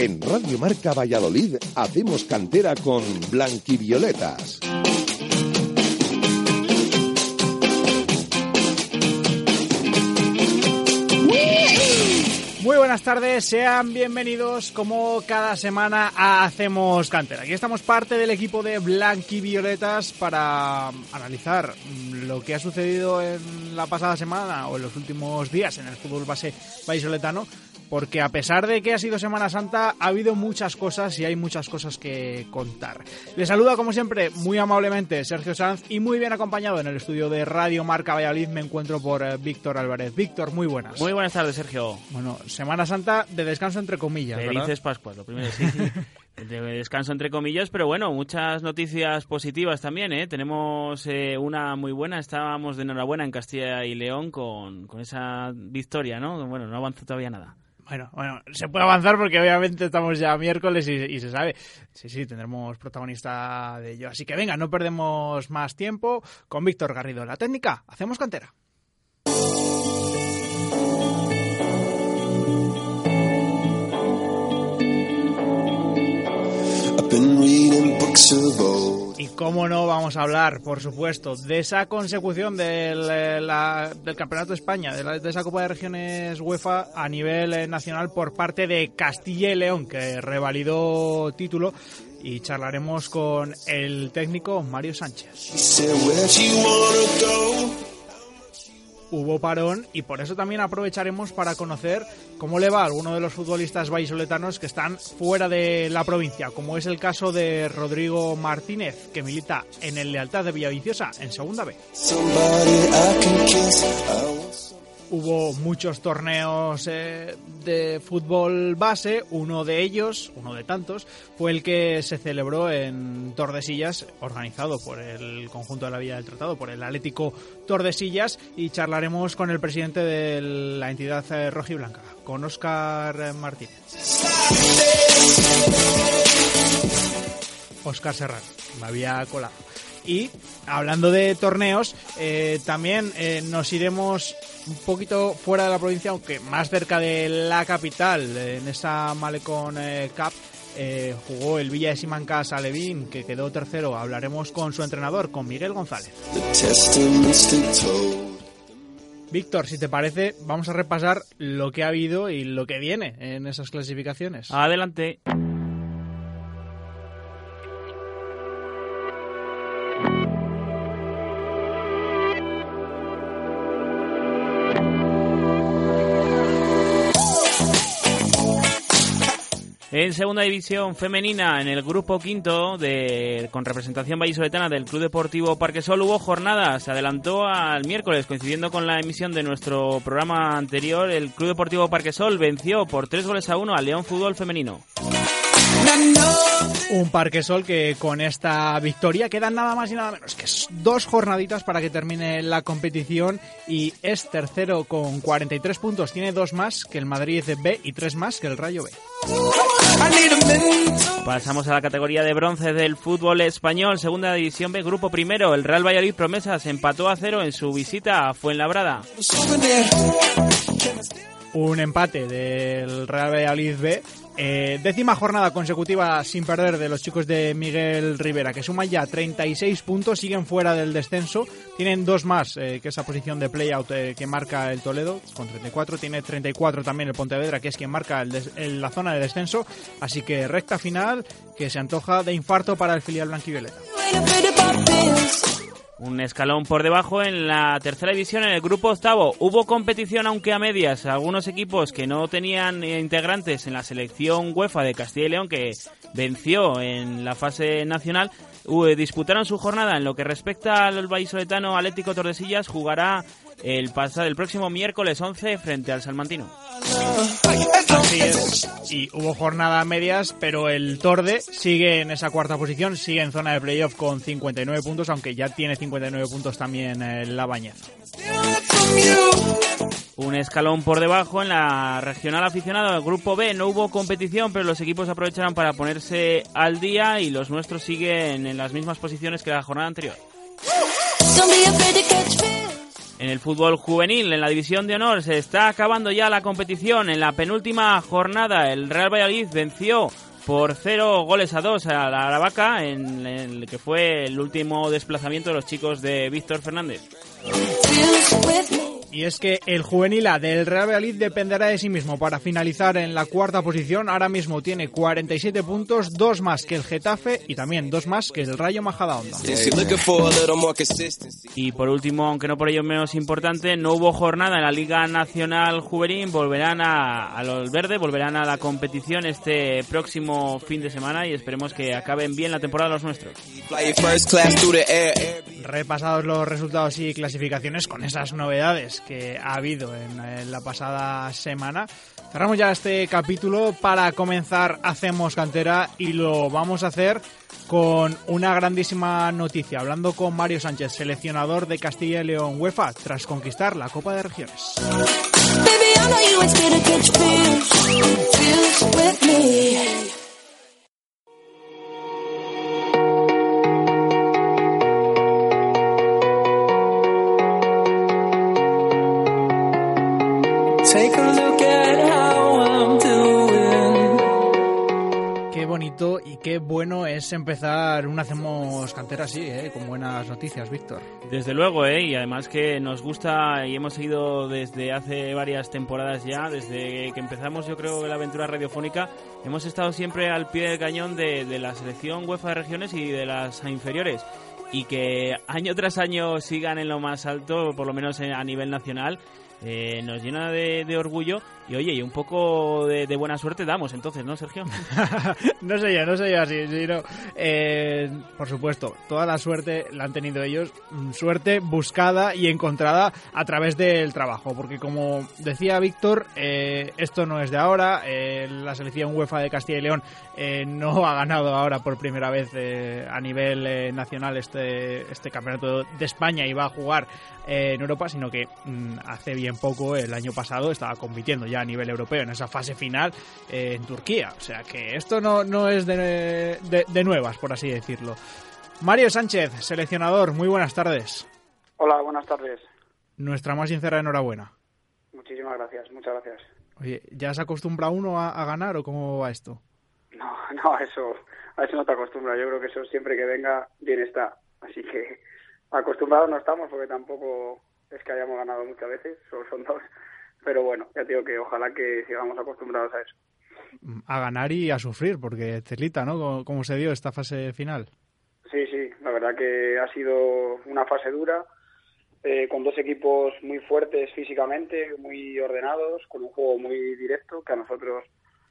En Radio Marca Valladolid hacemos cantera con Blanquivioletas. Muy buenas tardes, sean bienvenidos como cada semana a Hacemos Cantera. Aquí estamos parte del equipo de Blanquivioletas para analizar lo que ha sucedido en la pasada semana o en los últimos días en el fútbol base vallisoletano porque a pesar de que ha sido Semana Santa, ha habido muchas cosas y hay muchas cosas que contar. Les saluda, como siempre, muy amablemente Sergio Sanz y muy bien acompañado en el estudio de Radio Marca Valladolid me encuentro por eh, Víctor Álvarez. Víctor, muy buenas. Muy buenas tardes, Sergio. Bueno, Semana Santa de descanso entre comillas. Felices Pascuas, lo primero sí. de descanso entre comillas, pero bueno, muchas noticias positivas también, ¿eh? Tenemos eh, una muy buena, estábamos de enhorabuena en Castilla y León con, con esa victoria, ¿no? Bueno, no avanzó todavía nada. Bueno, bueno, se puede avanzar porque obviamente estamos ya miércoles y, se sabe. Sí, sí, tendremos protagonista de ello. Así que venga, no perdemos más tiempo. Con Víctor Garrido, la técnica, hacemos cantera. Y cómo no vamos a hablar, por supuesto, de esa consecución del, del Campeonato de España, de, de, esa Copa de Regiones UEFA a nivel nacional por parte de Castilla y León, que revalidó título. Y charlaremos con el técnico Mario Sánchez hubo parón y por eso también aprovecharemos para conocer cómo le va a alguno de los futbolistas vallisoletanos que están fuera de la provincia, como es el caso de Rodrigo Martínez, que milita en el Lealtad de Villaviciosa en Segunda B. Hubo muchos torneos eh, de fútbol base, uno de ellos, uno de tantos, fue el que se celebró en Tordesillas, organizado por el conjunto de la Villa del Tratado, por el Atlético Tordesillas, y charlaremos con el presidente de la entidad eh, rojiblanca, con Óscar Martínez. Óscar Serrano, me había colado. Y hablando de torneos, eh, también eh, nos iremos un poquito fuera de la provincia, aunque más cerca de la capital, en esa Malecón eh, Cup. Eh, jugó el Villa de Simancas Alevín, que quedó tercero. Hablaremos con su entrenador, con Miguel González. Víctor, si te parece, vamos a repasar lo que ha habido y lo que viene en esas clasificaciones. Adelante. En segunda división femenina, en el grupo quinto, de, con representación vallisoletana del Club Deportivo Parquesol, hubo jornada. Se adelantó al miércoles, coincidiendo con la emisión de nuestro programa anterior. El Club Deportivo Parquesol venció por tres goles a uno al León Fútbol Femenino. Un Parquesol que con esta victoria quedan nada más y nada menos que dos jornaditas para que termine la competición y es tercero con 43 puntos. Tiene dos más que el Madrid B y tres más que el Rayo B. Pasamos a la categoría de bronce del fútbol español, segunda división B, grupo primero. El Real Valladolid Promesas empató a cero en su visita a Fuenlabrada. Un empate del Real Valladolid B eh, décima jornada consecutiva sin perder de los chicos de Miguel Rivera, que suman ya 36 puntos, siguen fuera del descenso, tienen dos más eh, que esa posición de playout eh, que marca el Toledo, con 34, tiene 34 también el Pontevedra, que es quien marca el el, la zona de descenso, así que recta final que se antoja de infarto para el filial blanquivioleta. Un escalón por debajo en la tercera división en el grupo octavo. Hubo competición aunque a medias. Algunos equipos que no tenían integrantes en la selección UEFA de Castilla y León que venció en la fase nacional disputaron su jornada. En lo que respecta al vallisoletano Atlético Tordesillas jugará el, pasado, el próximo miércoles 11 frente al Salmantino. Así es. Y hubo jornada a medias, pero el Torde sigue en esa cuarta posición, sigue en zona de playoff con 59 puntos, aunque ya tiene 59 puntos también en la bañeza. Un escalón por debajo en la regional aficionado del grupo B. No hubo competición, pero los equipos aprovecharon para ponerse al día y los nuestros siguen en las mismas posiciones que la jornada anterior. En el fútbol juvenil, en la división de honor, se está acabando ya la competición. En la penúltima jornada, el Real Valladolid venció por cero goles a dos a la Aravaca en el que fue el último desplazamiento de los chicos de Víctor Fernández. Y es que el juvenil A del Real Valladolid dependerá de sí mismo para finalizar en la cuarta posición. Ahora mismo tiene 47 puntos, dos más que el Getafe y también dos más que el Rayo Majadahonda. Y por último, aunque no por ello menos importante, no hubo jornada en la Liga Nacional Juvenil. Volverán a, a los verdes, volverán a la competición este próximo fin de semana y esperemos que acaben bien la temporada los nuestros. Repasados los resultados y clasificaciones con esas novedades que ha habido en, la pasada semana. Cerramos ya este capítulo para comenzar Hacemos Cantera y lo vamos a hacer con una grandísima noticia, hablando con Mario Sánchez, seleccionador de Castilla y León UEFA, tras conquistar la Copa de Regiones. Baby, qué bueno es empezar un Hacemos Cantera así, ¿eh? con buenas noticias, Víctor. Desde luego, ¿eh? y además que nos gusta y hemos seguido desde hace varias temporadas ya, desde que empezamos yo creo la aventura radiofónica, hemos estado siempre al pie del cañón de, de la selección UEFA de regiones y de las inferiores. Y que año tras año sigan en lo más alto, por lo menos en- a nivel nacional, eh, nos llena de, de orgullo y oye, y un poco de, de buena suerte damos entonces, ¿no, Sergio? no sé yo, no sé yo así, sino, eh, por supuesto, toda la suerte la han tenido ellos, mm, suerte buscada y encontrada a través del trabajo, porque como decía Víctor, eh, esto no es de ahora, eh, la selección UEFA de Castilla y León eh, no ha ganado ahora por primera vez eh, a nivel nacional este, este campeonato de España y va a jugar eh, en Europa, sino que mm, hace bien poco, el año pasado, estaba compitiendo ya a nivel europeo en esa fase final eh, en Turquía. O sea que esto no, no es de, de- de nuevas, por así decirlo. Mario Sánchez, seleccionador, muy buenas tardes. Hola, buenas tardes. Nuestra más sincera enhorabuena. Muchísimas gracias, muchas gracias. Oye, ¿ya se acostumbra uno a, a ganar o cómo va esto? No, no, a eso, a eso no te acostumbras. Yo creo que eso siempre que venga, bien está. Así que acostumbrados no estamos porque tampoco es que hayamos ganado muchas veces, solo son dos. Pero bueno, ya digo que ojalá que sigamos acostumbrados a eso. A ganar y a sufrir, porque Celita, ¿no? ¿Cómo, cómo se dio esta fase final? Sí, sí, la verdad que ha sido una fase dura, eh, con dos equipos muy fuertes físicamente, muy ordenados, con un juego muy directo, que a nosotros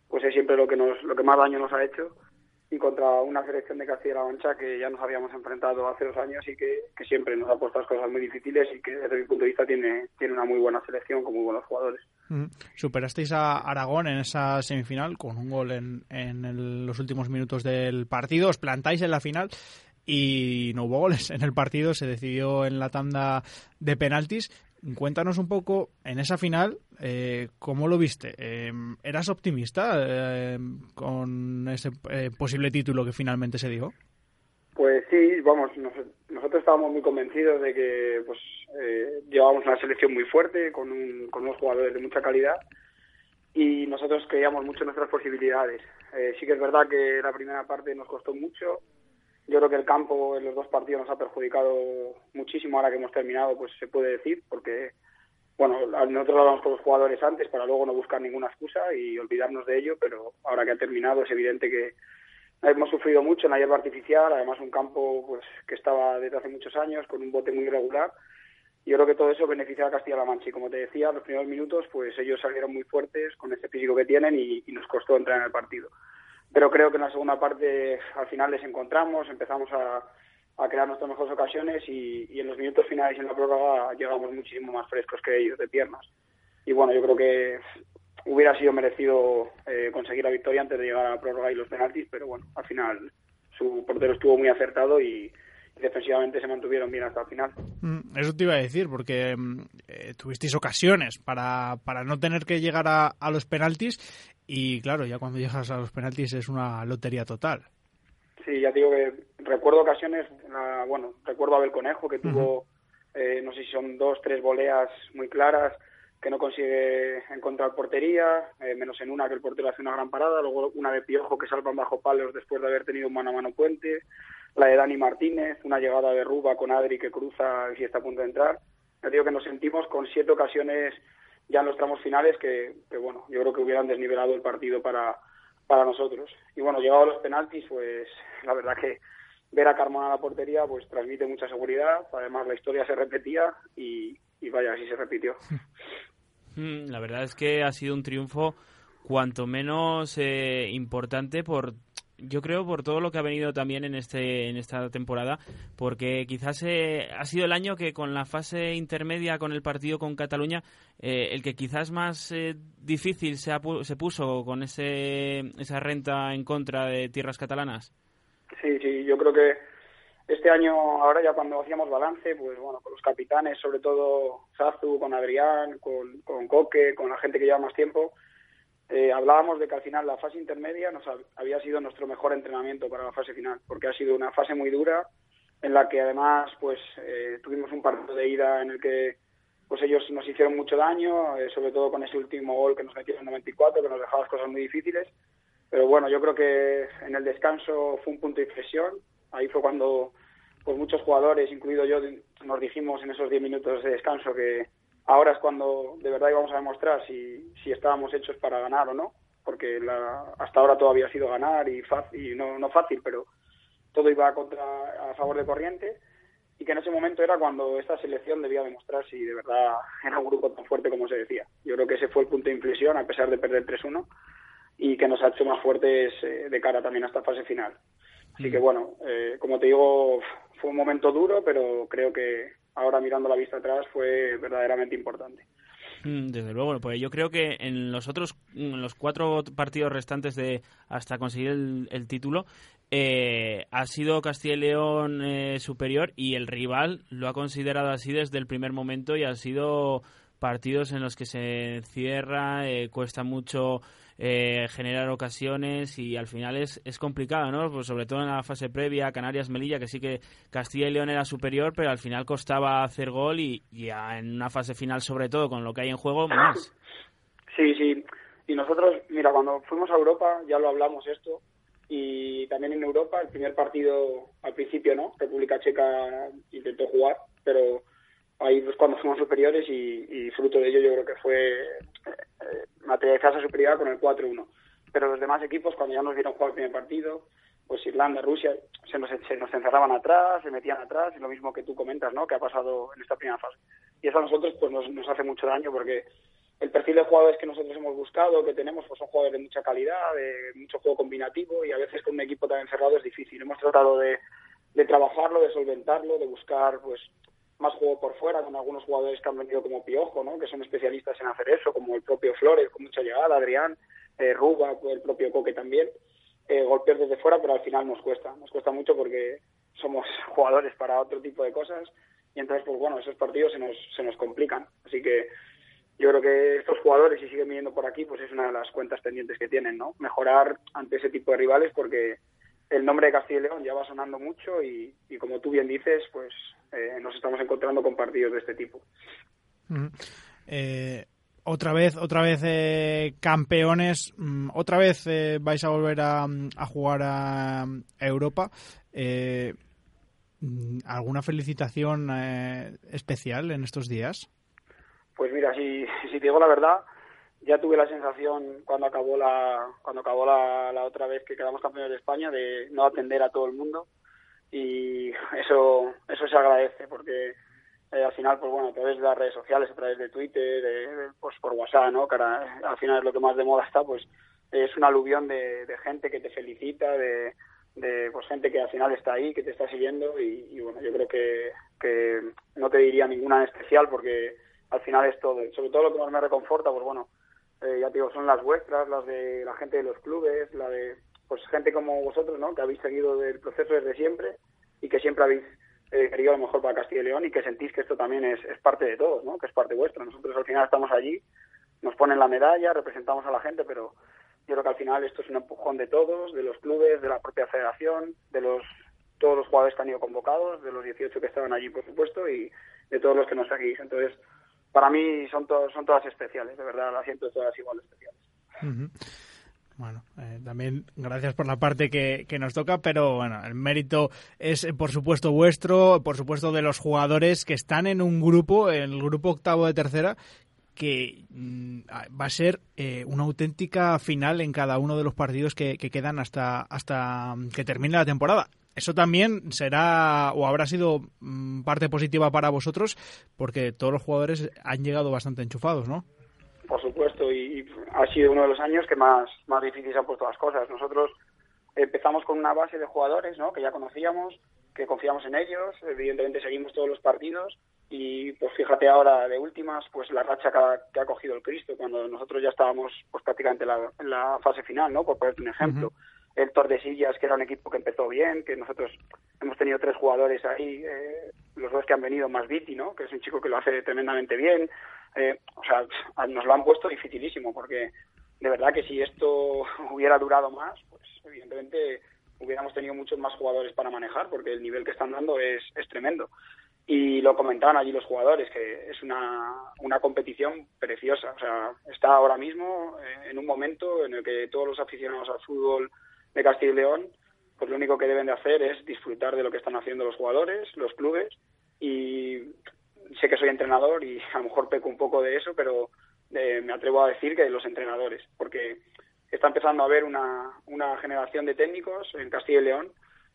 pues es siempre lo que nos, lo que más daño nos ha hecho, y contra una selección de Castilla-La Mancha que ya nos habíamos enfrentado hace dos años y que, que siempre nos ha puesto las cosas muy difíciles y que desde mi punto de vista tiene, tiene una muy buena selección con muy buenos jugadores. Mm. Superasteis a Aragón en esa semifinal con un gol en, en los últimos minutos del partido. Os plantáis en la final y no hubo goles en el partido. Se decidió en la tanda de penaltis. Cuéntanos un poco en esa final eh, cómo lo viste. Eh, ¿Eras optimista eh, con ese eh, posible título que finalmente se dio? Pues sí, vamos, nos- nosotros estábamos muy convencidos de que pues eh, llevábamos una selección muy fuerte, con, un- con unos jugadores de mucha calidad y nosotros creíamos mucho en nuestras posibilidades. Eh, sí que es verdad que la primera parte nos costó mucho. Yo creo que el campo en los dos partidos nos ha perjudicado muchísimo ahora que hemos terminado, pues se puede decir, porque bueno, nosotros hablamos con los jugadores antes para luego no buscar ninguna excusa y olvidarnos de ello, pero ahora que ha terminado es evidente que hemos sufrido mucho en la hierba artificial, además un campo pues que estaba desde hace muchos años con un bote muy irregular. Yo creo que todo eso beneficia a Castilla-La Mancha y como te decía, los primeros minutos pues ellos salieron muy fuertes con ese físico que tienen y nos costó entrar en el partido. Pero creo que en la segunda parte al final les encontramos, empezamos a, a crear nuestras mejores ocasiones y, y en los minutos finales y en la prórroga llegamos muchísimo más frescos que ellos de piernas. Y bueno, yo creo que hubiera sido merecido eh, conseguir la victoria antes de llegar a la prórroga y los penaltis, pero bueno, al final su portero estuvo muy acertado y, defensivamente se mantuvieron bien hasta el final. Mm, Eso te iba a decir, porque mm, eh, tuvisteis ocasiones para, para no tener que llegar a, a los penaltis y claro, ya cuando llegas a los penaltis es una lotería total. Sí, ya te digo que recuerdo ocasiones, bueno, recuerdo a Abel Conejo que tuvo, eh, no sé si son dos, tres voleas muy claras, que no consigue encontrar portería, eh, menos en una que el portero hace una gran parada, luego una de Piojo que salvan bajo palos después de haber tenido un mano a mano puente, la de Dani Martínez, una llegada de Ruba con Adri que cruza y está a punto de entrar. Ya digo que nos sentimos con siete ocasiones ya en los tramos finales que, que, bueno, yo creo que hubieran desnivelado el partido para, para nosotros. Y bueno, llegado a los penaltis, pues la verdad que ver a Carmona a la portería pues transmite mucha seguridad. Además la historia se repetía y, y vaya, así se repitió. Mm, La verdad es que ha sido un triunfo cuanto menos eh, importante por yo creo por todo lo que ha venido también en este en esta temporada porque quizás eh, ha sido el año que con la fase intermedia con el partido con Cataluña eh, el que quizás más eh, difícil se, ha se puso con ese esa renta en contra de tierras catalanas. Sí, sí, yo creo que este año, ahora ya cuando hacíamos balance, pues bueno, con los capitanes, sobre todo Zazu, con Adrián, con, con Coque, con la gente que lleva más tiempo, eh, hablábamos de que al final la fase intermedia nos ha- había sido nuestro mejor entrenamiento para la fase final, porque ha sido una fase muy dura en la que además pues eh, tuvimos un partido de ida en el que pues ellos nos hicieron mucho daño, eh, sobre todo con ese último gol que nos metieron en el 94, que nos dejaba las cosas muy difíciles. Pero bueno, yo creo que en el descanso fue un punto de inflexión. Ahí fue cuando pues muchos jugadores, incluido yo, nos dijimos en esos 10 minutos de descanso que ahora es cuando de verdad íbamos a demostrar si, si estábamos hechos para ganar o no. Porque la, hasta ahora todo había sido ganar y, fácil, y no, no fácil, pero todo iba contra, a favor de corriente. Y que en ese momento era cuando esta selección debía demostrar si de verdad era un grupo tan fuerte como se decía. Yo creo que ese fue el punto de inflexión, a pesar de perder 3-1 y que nos ha hecho más fuertes eh, de cara también a esta fase final. Así que bueno, eh, como te digo, fue un momento duro, pero creo que ahora mirando la vista atrás fue verdaderamente importante. Mm, Desde luego, pues yo creo que en los otros, en los cuatro partidos restantes de hasta conseguir el, el título, eh, ha sido Castilla y León eh, superior y el rival lo ha considerado así desde el primer momento y han sido partidos en los que se cierra, eh, cuesta mucho eh, generar ocasiones y al final es, es complicado, ¿no? Pues sobre todo en la fase previa, Canarias-Melilla, que sí que Castilla y León era superior, pero al final costaba hacer gol y, en una fase final, sobre todo con lo que hay en juego, más. Sí, sí. Y nosotros, mira, cuando fuimos a Europa ya lo hablamos esto. Y también en Europa, el primer partido al principio, ¿no? República Checa intentó jugar, pero ahí pues cuando fuimos superiores y, y fruto de ello yo creo que fue eh, materializar esa superioridad con el 4-1. Pero los demás equipos, cuando ya nos vieron jugar el primer partido, pues Irlanda, Rusia, se nos, se nos encerraban atrás, se metían atrás, y lo mismo que tú comentas, ¿no? Que ha pasado en esta primera fase. Y eso a nosotros pues nos, nos hace mucho daño porque el perfil de jugadores que nosotros hemos buscado, que tenemos, pues son jugadores de mucha calidad, de mucho juego combinativo y a veces con un equipo tan encerrado es difícil. Hemos tratado de, de trabajarlo, de solventarlo, de buscar pues más juego por fuera con algunos jugadores que han venido como Piojo, ¿no? que son especialistas en hacer eso, como el propio Flores, con mucha llegada, Adrián, eh, Ruba, el propio Coque también. Eh, golpear desde fuera, pero al final nos cuesta, nos cuesta mucho porque somos jugadores para otro tipo de cosas y entonces, pues bueno, esos partidos se nos, se nos complican. Así que yo creo que estos jugadores, si siguen viniendo por aquí, pues es una de las cuentas pendientes que tienen, ¿no? Mejorar ante ese tipo de rivales porque el nombre de Castilla y León ya va sonando mucho y, y como tú bien dices, pues eh, nos estamos encontrando con partidos de este tipo. Eh, otra vez, otra vez eh, campeones, mm, otra vez eh, vais a volver a, a jugar a, a Europa. Eh, mm, ¿Alguna felicitación eh, especial en estos días? Pues mira, si, si te digo la verdad, ya tuve la sensación cuando acabó la cuando acabó la, la otra vez que quedamos campeones de España de no atender a todo el mundo y eso eso se agradece porque eh, al final pues bueno a través de las redes sociales a través de Twitter de- pues por WhatsApp no que ahora, al final es lo que más de moda está pues es una aluvión de, gente que te felicita de, de pues gente que al final está ahí, que te está siguiendo y, y bueno, yo creo que, que no te diría ninguna en especial porque al final es todo. Sobre todo lo que más me reconforta, pues bueno, eh, ya te digo, son las vuestras, las de la gente de los clubes, la de pues gente como vosotros, ¿no? Que habéis seguido el proceso desde siempre y que siempre habéis eh, querido lo mejor para Castilla y León y que sentís que esto también es, es parte de todos, ¿no? Que es parte vuestra. Nosotros al final estamos allí, nos ponen la medalla, representamos a la gente, pero yo creo que al final esto es un empujón de todos, de los clubes, de la propia federación, de los todos los jugadores que han ido convocados, de los 18 que estaban allí, por supuesto, y de todos los que nos seguís. Entonces, para mí son, todos son todas especiales, de verdad, las siento todas igual especiales. Ujú. Bueno, eh, también gracias por la parte que, que nos toca, pero bueno, el mérito es eh, por supuesto vuestro, por supuesto de los jugadores que están en un grupo, en el grupo octavo de tercera, que mm, va a ser eh, una auténtica final en cada uno de los partidos que, que quedan hasta, hasta que termine la temporada. Eso también será o habrá sido mm, parte positiva para vosotros porque todos los jugadores han llegado bastante enchufados, ¿no? Por supuesto, y, ha sido uno de los años que más, más difíciles han puesto las cosas. Nosotros empezamos con una base de jugadores ¿no? que ya conocíamos, que confiamos en ellos, evidentemente seguimos todos los partidos y pues fíjate ahora de últimas pues la racha que ha, que ha cogido el Cristo cuando nosotros ya estábamos pues prácticamente en la, en la fase final, ¿no? Por ponerte un ejemplo. El Tordesillas, que era un equipo que empezó bien, que nosotros hemos tenido tres jugadores ahí, eh, los dos que han venido más Viti, ¿no? Que es un chico que lo hace tremendamente bien. Eh, o sea, nos lo han puesto dificilísimo porque de verdad que si esto hubiera durado más, pues evidentemente hubiéramos tenido muchos más jugadores para manejar porque el nivel que están dando es, es tremendo. Y lo comentaban allí los jugadores, que es una, una competición preciosa. O sea, está ahora mismo eh, en un momento en el que todos los aficionados al fútbol de Castilla y León, pues lo único que deben de hacer es disfrutar de lo que están haciendo los jugadores, los clubes, y sé que soy entrenador y a lo mejor peco un poco de eso, pero eh, me atrevo a decir que de los entrenadores, porque está empezando a haber una, una generación de técnicos en Castilla y León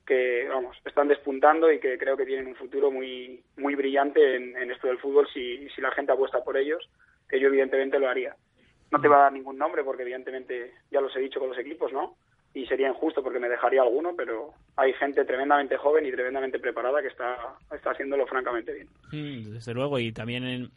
que vamos están despuntando y que creo que tienen un futuro muy muy brillante en, en esto del fútbol si, si la gente apuesta por ellos que yo evidentemente lo haría. No te va a dar ningún nombre porque evidentemente ya los he dicho con los equipos no y sería injusto porque me dejaría alguno, pero hay gente tremendamente joven y tremendamente preparada que está, está haciéndolo francamente bien. Mm, desde luego, y también en,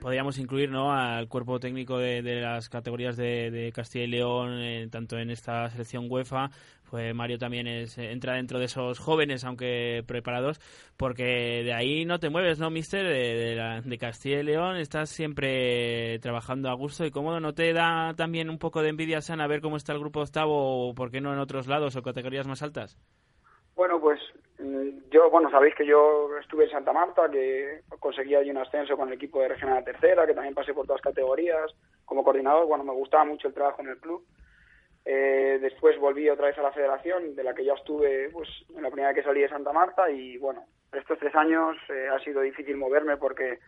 podríamos incluir ¿no? al cuerpo técnico de, de las categorías de, de Castilla y León, eh, tanto en esta selección UEFA, pues Mario también es, eh, entra dentro de esos jóvenes, aunque preparados, porque de ahí no te mueves, ¿no, mister? De, la- de Castilla y León estás siempre trabajando a gusto y cómodo. ¿No te da también un poco de envidia sana ver cómo está el grupo octavo o por qué no en otros lados o categorías más altas? Bueno, pues mm, yo, bueno, sabéis que yo estuve en Santa Marta, que conseguí allí un ascenso con el equipo de Regional Tercera, que también pasé por todas categorías como coordinador. Bueno, me gustaba mucho el trabajo en el club. Eh, después volví otra vez a la federación, de la que ya estuve pues, en la primera vez que salí de Santa Marta y bueno, estos tres años eh, ha sido difícil moverme porque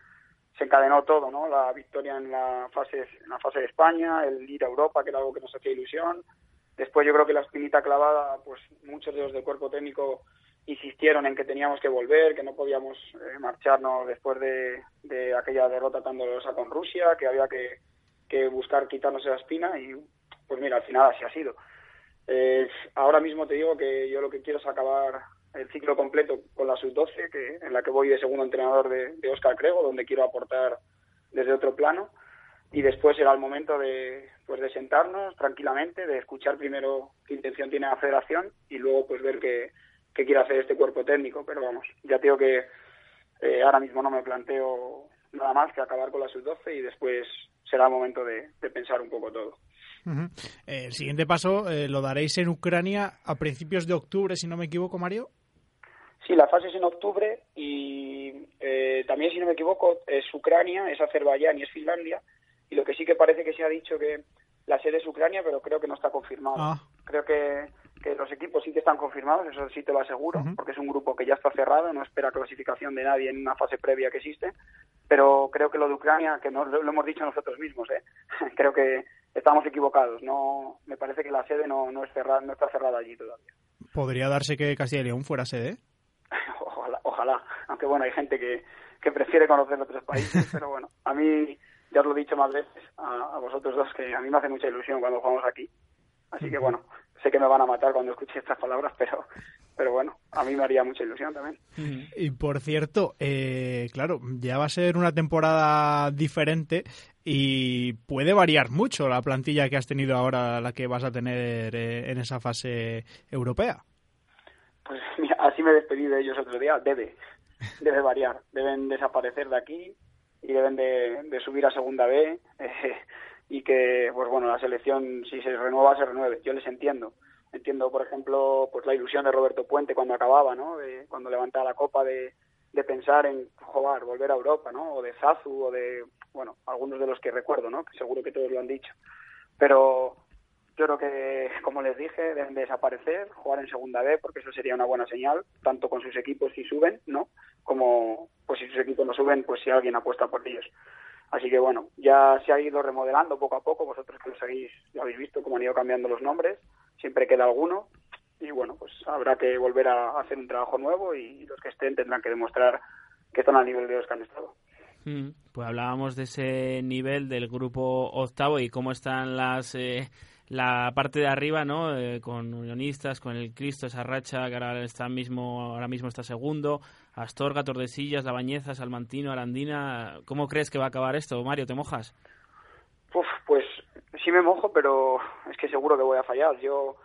se encadenó todo, ¿no? La victoria en la fase en la fase de España, el ir a Europa, que era algo que nos hacía ilusión. Después yo creo que la espinita clavada, pues muchos de los del cuerpo técnico insistieron en que teníamos que volver, que no podíamos eh, marcharnos después de, de aquella derrota tan dolorosa con Rusia, que había que, que buscar quitarnos esa espina y pues mira, al final así ha sido. Eh, ahora mismo te digo que yo lo que quiero es acabar el ciclo completo con la sub-12, que, en la que voy de segundo entrenador de, Oscar Crego, donde quiero aportar desde otro plano. Y después será el momento de, pues de sentarnos tranquilamente, de escuchar primero qué intención tiene la federación y luego pues ver qué, qué quiere hacer este cuerpo técnico. Pero vamos, ya te digo que eh, ahora mismo no me planteo nada más que acabar con la sub-12 y después será el momento de, de pensar un poco todo. Eh, el siguiente paso eh, lo daréis en Ucrania a principios de octubre, si no me equivoco, Mario. Sí, la fase es en octubre y eh, también, si no me equivoco, es Ucrania, es Azerbaiyán y es Finlandia. Y lo que sí que parece que se ha dicho que la sede es Ucrania, pero creo que no está confirmado. Ah. Creo que, que los equipos sí que están confirmados, eso sí te lo aseguro, porque es un grupo que ya está cerrado, no espera clasificación de nadie en una fase previa que existe. Pero creo que lo de Ucrania, que no lo, lo hemos dicho nosotros mismos, ¿eh? creo que estamos equivocados. No, me parece que la sede no, no, es cerrada, no está cerrada allí todavía. ¿Podría darse que Castilla y León fuera sede? ojalá, ojalá. Aunque bueno, hay gente que, que prefiere conocer otros países, pero bueno, a mí ya os lo he dicho más veces a, a vosotros dos que a mí me hace mucha ilusión cuando jugamos aquí Así que bueno, sé que me van a matar cuando escuche estas palabras, pero, pero bueno, a mí me haría mucha ilusión también. Y por cierto, eh, claro, ya va a ser una temporada diferente y puede variar mucho la plantilla que has tenido ahora, la que vas a tener eh, en esa fase europea. Pues mira, así me despedí de ellos otro día. Debe, debe variar. Deben desaparecer de aquí y deben de, de subir a segunda B eh, y que, pues bueno, la selección si se renueva, se renueve. Yo les entiendo. Entiendo, por ejemplo, pues la ilusión de Roberto Puente cuando acababa, ¿no? De, cuando levantaba la copa de, de pensar en jugar, volver a Europa, ¿no? O de Zazu o de, bueno, algunos de los que recuerdo, ¿no? Que seguro que todos lo han dicho. Pero yo creo que, como les dije, deben de desaparecer, jugar en segunda B, porque eso sería una buena señal, tanto con sus equipos si suben, ¿no? Como, pues si sus equipos no suben, pues si alguien apuesta por ellos. Así que bueno, ya se ha ido remodelando poco a poco, vosotros que lo seguís, ya habéis visto cómo han ido cambiando los nombres, siempre queda alguno, y bueno, pues habrá que volver a hacer un trabajo nuevo y los que estén tendrán que demostrar que están al nivel de los que han estado. Mm, Pues hablábamos de ese nivel del grupo octavo y cómo están las eh, la parte de arriba, ¿no? Eh, con Unionistas, con el Cristo, esa racha que ahora está mismo, ahora mismo está segundo, Astorga, Tordesillas, La Bañeza, Salmantino, Arandina. ¿Cómo crees que va a acabar esto, Mario? ¿Te mojas? Uf, pues sí me mojo, pero es que seguro que voy a fallar. Yo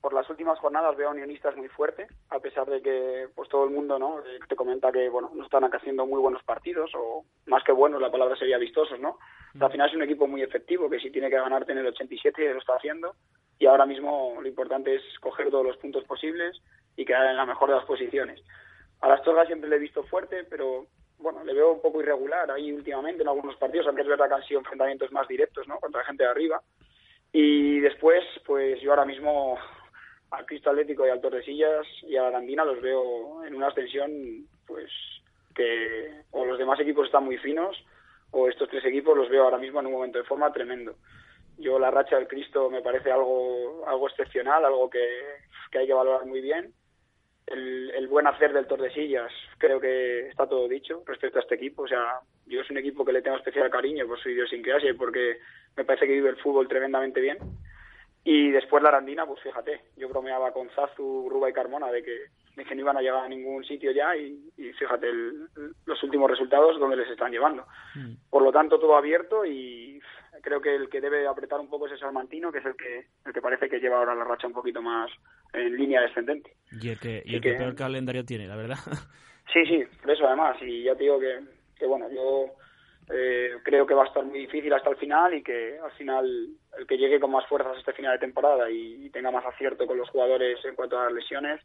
por las últimas jornadas veo a unionistas muy fuerte, a pesar de que pues todo el mundo no Eh, te comenta que bueno no están haciendo muy buenos partidos o más que buenos la palabra sería vistosos, ¿no? Al final es un equipo muy efectivo que si tiene que ganar tener 87 lo está haciendo y ahora mismo lo importante es coger todos los puntos posibles y quedar en la mejor de las posiciones. A las Astorga siempre le he visto fuerte, pero bueno, le veo un poco irregular ahí últimamente en algunos partidos, aunque es verdad que han sido enfrentamientos más directos, ¿no? Contra gente de arriba. Y después, pues yo ahora mismo al Cristo Atlético y al Tordesillas y a la Arandina los veo en una ascensión, pues que o los demás equipos están muy finos o estos tres equipos los veo ahora mismo en un momento de forma tremendo. Yo la racha del Cristo me parece algo algo excepcional, algo que, que hay que valorar muy bien. El, el buen hacer del Tordesillas creo que está todo dicho respecto a este equipo. O sea, yo es un equipo que le tengo especial cariño por su idiosincrasia y porque me parece que vive el fútbol tremendamente bien. Y después la Arandina, pues fíjate, yo bromeaba con Zazu, Ruba y Carmona de que, de que no iban a llegar a ningún sitio ya y, y fíjate el- los últimos resultados donde les están llevando. Por lo tanto, todo abierto y creo que el que debe apretar un poco es el Salmantino, que es el que, el que parece que lleva ahora la racha un poquito más en línea descendente. Y el que, y el que que- peor calendario tiene, la verdad. Sí, sí, por eso además. Y ya te digo que, que bueno, yo eh, creo que va a estar muy difícil hasta el final y que al final el que llegue con más fuerzas a este final de temporada y, y tenga más acierto con los jugadores en cuanto a las lesiones,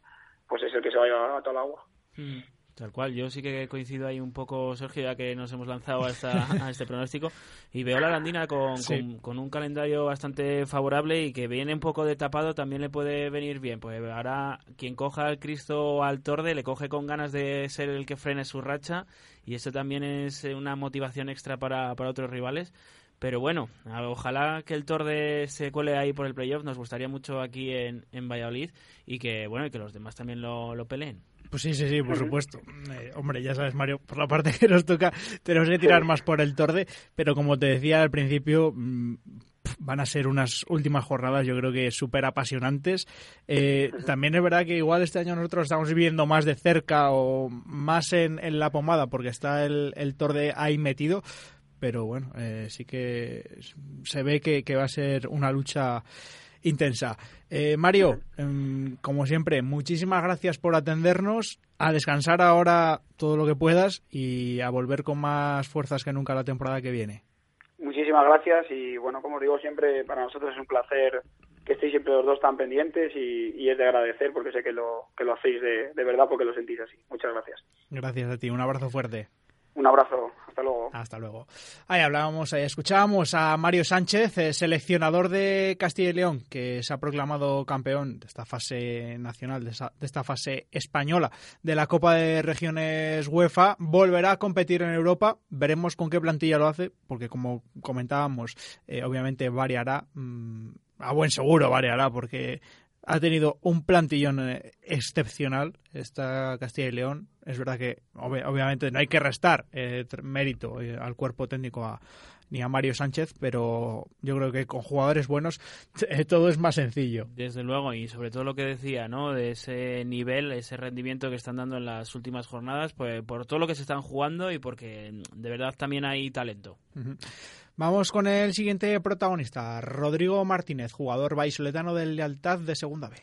pues es el que se va a llevar a toda el agua. Mm, Tal cual, yo sí que coincido ahí un poco, Sergio, ya que nos hemos lanzado a, esta- a este pronóstico. Y veo a la Arandina con, Sí. con, con un calendario bastante favorable y que viene un poco de tapado también le puede venir bien. Pues ahora quien coja al Cristo al Torde le coge con ganas de ser el que frene su racha y eso también es eh, una motivación extra para, para otros rivales. Pero bueno, ojalá que el Torde se cuele ahí por el playoff, nos gustaría mucho aquí en, en Valladolid y que bueno y que los demás también lo, lo peleen. Pues sí, sí, sí, por supuesto. Eh, hombre, ya sabes, Mario, por la parte que nos toca, tenemos que tirar más por el torde, pero como te decía al principio, mm, van a ser unas últimas jornadas, yo creo que súper apasionantes. Eh, también es verdad que igual este año nosotros estamos viviendo más de cerca o más en, en la pomada, porque está el, el torde ahí metido, pero bueno, eh, sí que se ve que, que va a ser una lucha intensa. Eh, Mario, em, como siempre, muchísimas gracias por atendernos. A descansar ahora todo lo que puedas y a volver con más fuerzas que nunca la temporada que viene. Muchísimas gracias y bueno, como os digo siempre, para nosotros es un placer que estéis siempre los dos tan pendientes y, y es de agradecer porque sé que lo, que lo hacéis de, de verdad porque lo sentís así. Muchas gracias. Gracias a ti, un abrazo fuerte. Un abrazo, hasta luego. Hasta luego. Ahí hablábamos, eh, escuchábamos a Mario Sánchez, eh, seleccionador de Castilla y León, que se ha proclamado campeón de esta fase nacional, de, esta fase española de la Copa de Regiones UEFA. Volverá a competir en Europa. Veremos con qué plantilla lo hace, porque como comentábamos, eh, obviamente variará. mm, a buen seguro variará, porque ha tenido un plantillón eh, excepcional esta Castilla y León. Es verdad que obvi- obviamente no hay que restar eh, mérito eh, al cuerpo técnico a ni a Mario Sánchez, pero yo creo que con jugadores buenos eh, todo es más sencillo. Desde luego, y sobre todo lo que decía, ¿no? De ese nivel, ese rendimiento que están dando en las últimas jornadas, pues por todo lo que se están jugando y porque de verdad también hay talento. Vamos con el siguiente protagonista, Rodrigo Martínez, jugador vallisoletano del Lealtad de Segunda B.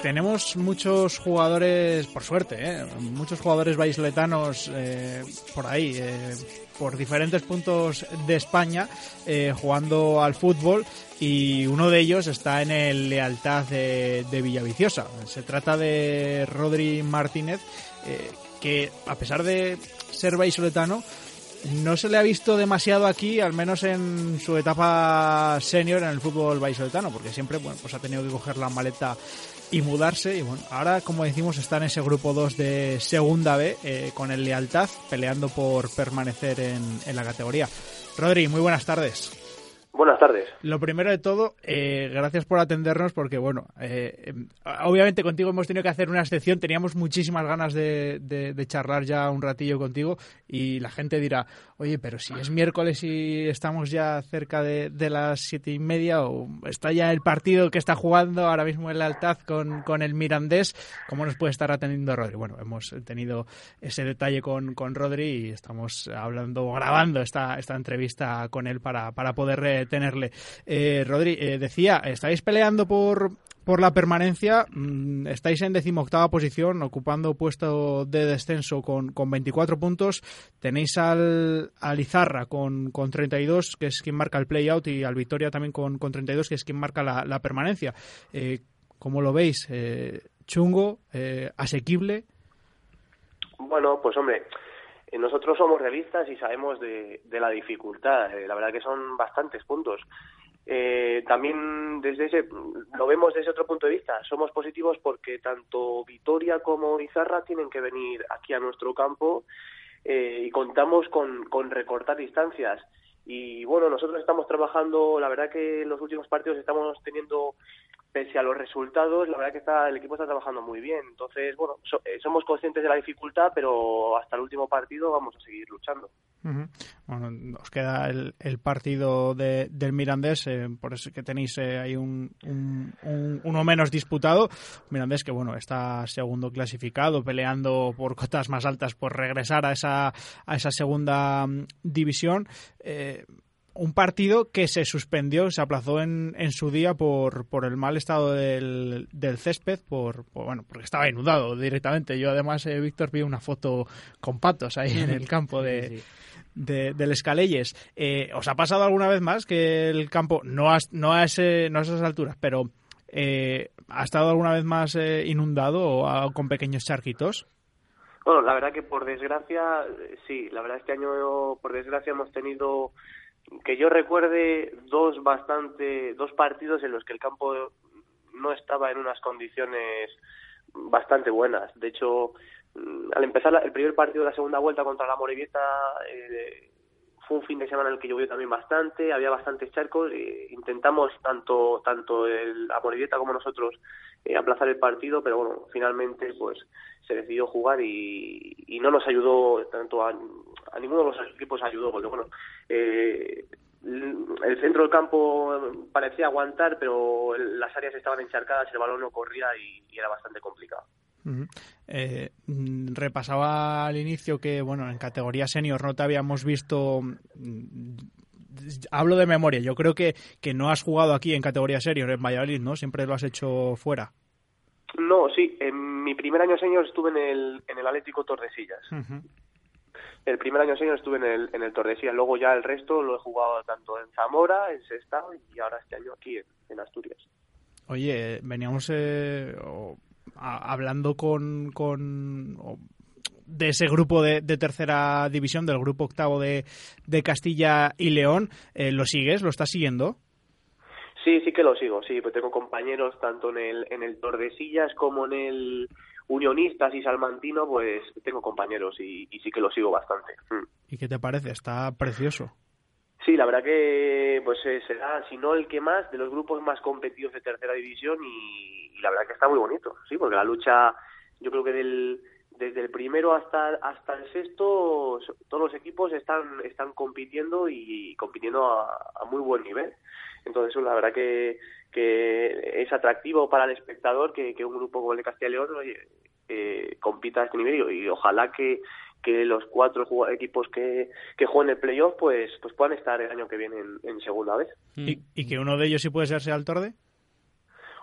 Tenemos muchos jugadores, por suerte, ¿eh? muchos jugadores vallisoletanos eh, por ahí, eh, por diferentes puntos de España, eh, jugando al fútbol y uno de ellos está en el Lealtad de, Villaviciosa. Se trata de Rodri Martínez, eh, que a pesar de ser vallisoletano, no se le ha visto demasiado aquí, al menos en su etapa senior en el fútbol vallisoletano, porque siempre bueno, pues ha tenido que coger la maleta y mudarse. Y bueno, ahora, como decimos, está en ese grupo 2 de Segunda B eh, con el Lealtad, peleando por permanecer en, en la categoría. Rodri, muy buenas tardes. Buenas tardes. Lo primero de todo, eh, gracias por atendernos porque, bueno, eh, eh, obviamente contigo hemos tenido que hacer una excepción, teníamos muchísimas ganas de, de- de charlar ya un ratillo contigo y la gente dirá, oye, pero si es miércoles y estamos ya cerca de, de las siete y media o está ya el partido que está jugando ahora mismo en Lealtad con, con el Mirandés, ¿cómo nos puede estar atendiendo Rodri? Bueno, hemos tenido ese detalle con, con Rodri y estamos hablando, grabando esta, esta entrevista con él para, para poder tenerle. Eh, Rodri, eh, decía, estáis peleando por, por la permanencia, mm, estáis en decimoctava posición, ocupando puesto de descenso con, con 24 puntos. Tenéis al, al Izarra con, con 32, que es quien marca el play-out, y al Vitoria también con, con 32, que es quien marca la, la permanencia. Eh, ¿Cómo lo veis? Eh, ¿Chungo? Eh, ¿Asequible? Bueno, pues hombre, eh, nosotros somos realistas y sabemos de, de la dificultad. Eh, la verdad que son bastantes puntos. Eh, también desde ese lo vemos desde otro punto de vista. Somos positivos porque tanto Vitoria como Izarra tienen que venir aquí a nuestro campo eh, y contamos con, con recortar distancias. Y bueno, nosotros estamos trabajando, la verdad que en los últimos partidos estamos teniendo, pese a los resultados, la verdad que está, el equipo está trabajando muy bien. Entonces, bueno, so- eh, somos conscientes de la dificultad, pero hasta el último partido vamos a seguir luchando. Bueno, os queda el, el partido de, del Mirandés, eh, por eso que tenéis eh, ahí un, un- un- uno menos disputado. Mirandés que, bueno, está segundo clasificado, peleando por cotas más altas por regresar a esa, a esa segunda mm, división. Un partido que se suspendió, se aplazó en, en su día por, por el mal estado del, del césped, por, por- bueno, porque estaba inundado directamente. Yo además, eh, Víctor, vi una foto con patos ahí en el campo de, de- del Escaleyes. Eh, ¿Os ha pasado alguna vez más que el campo, no a, no a, ese, no a esas alturas, pero eh, ha estado alguna vez más eh, inundado o a- con pequeños charquitos? Bueno, la verdad que por desgracia, sí, la verdad este año por desgracia hemos tenido, que yo recuerde, dos bastante, dos partidos en los que el campo no estaba en unas condiciones bastante buenas. De hecho, mm, al empezar el primer partido de la segunda vuelta contra la Morevieta, eh, fue un fin de semana en el que llovió también bastante, había bastantes charcos, e intentamos tanto tanto el Amorebieta como nosotros eh, aplazar el partido, pero bueno, finalmente pues se decidió jugar y, y no nos ayudó tanto a, a ninguno de los equipos ayudó, porque bueno, eh, el centro del campo parecía aguantar, pero las áreas estaban encharcadas, el balón no corría y era bastante complicado. Eh, mm, repasaba al inicio que, bueno, en categoría senior no te habíamos visto. mm, Hablo de memoria, yo creo que, que no has jugado aquí en categoría senior en Valladolid, ¿no? Siempre lo has hecho fuera. No, sí, en mi primer año senior estuve en el, en el Atlético Tordesillas. El primer año senior estuve en el, en el Tordesillas, luego ya el resto lo he jugado tanto en Zamora, en Sestao y ahora este año aquí en, en Asturias. Oye, veníamos eh, o- a- hablando con, con de ese grupo de, de tercera división, del grupo octavo de, de Castilla y León. Eh, ¿Lo sigues? ¿Lo estás siguiendo? Sí, sí que lo sigo, sí, pues tengo compañeros tanto en el, en el Tordesillas como en el Unionistas y Salmantino, pues tengo compañeros y, y sí que lo sigo bastante. Mm. ¿Y qué te parece? Está precioso. Sí, la verdad que pues eh, será, si no el que más, de los grupos más competidos de tercera división y, y la verdad que está muy bonito, sí, porque la lucha, yo creo que del, desde el primero hasta hasta el sexto, todos los equipos están están compitiendo y compitiendo a, muy buen nivel. Entonces, la verdad que, que es atractivo para el espectador que, que un grupo como el de Castilla y León eh, compita a este nivel y ojalá que, que los cuatro equipos que, que jueguen el playoff pues pues puedan estar el año que viene en, en segunda vez. ¿Y, y que uno de ellos sí puede ser sea el Torde?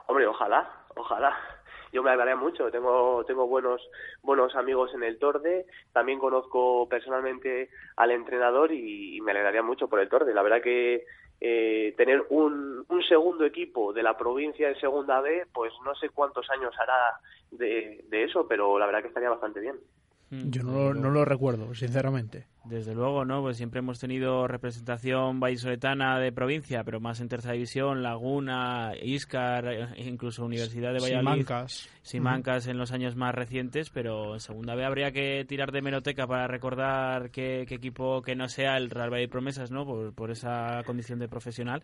Hombre, ojalá, ojalá. Yo me alegraría mucho. Tengo tengo buenos buenos amigos en el Torde. También conozco personalmente al entrenador y, y me alegraría mucho por el Torde. La verdad que eh, tener un, un segundo equipo de la provincia en Segunda B, pues no sé cuántos años hará de, de eso, pero la verdad que estaría bastante bien. Yo no, lo- no lo recuerdo, sinceramente. Desde luego, ¿no? Pues siempre hemos tenido representación vallisoletana de provincia, pero más en tercera división, Laguna, Iscar, eh, incluso Universidad de Valladolid. Simancas. Simancas en los años más recientes, pero en segunda B habría que tirar de meroteca para recordar qué, qué equipo que no sea el Real Valladolid Promesas, ¿no? Por, por esa condición de profesional.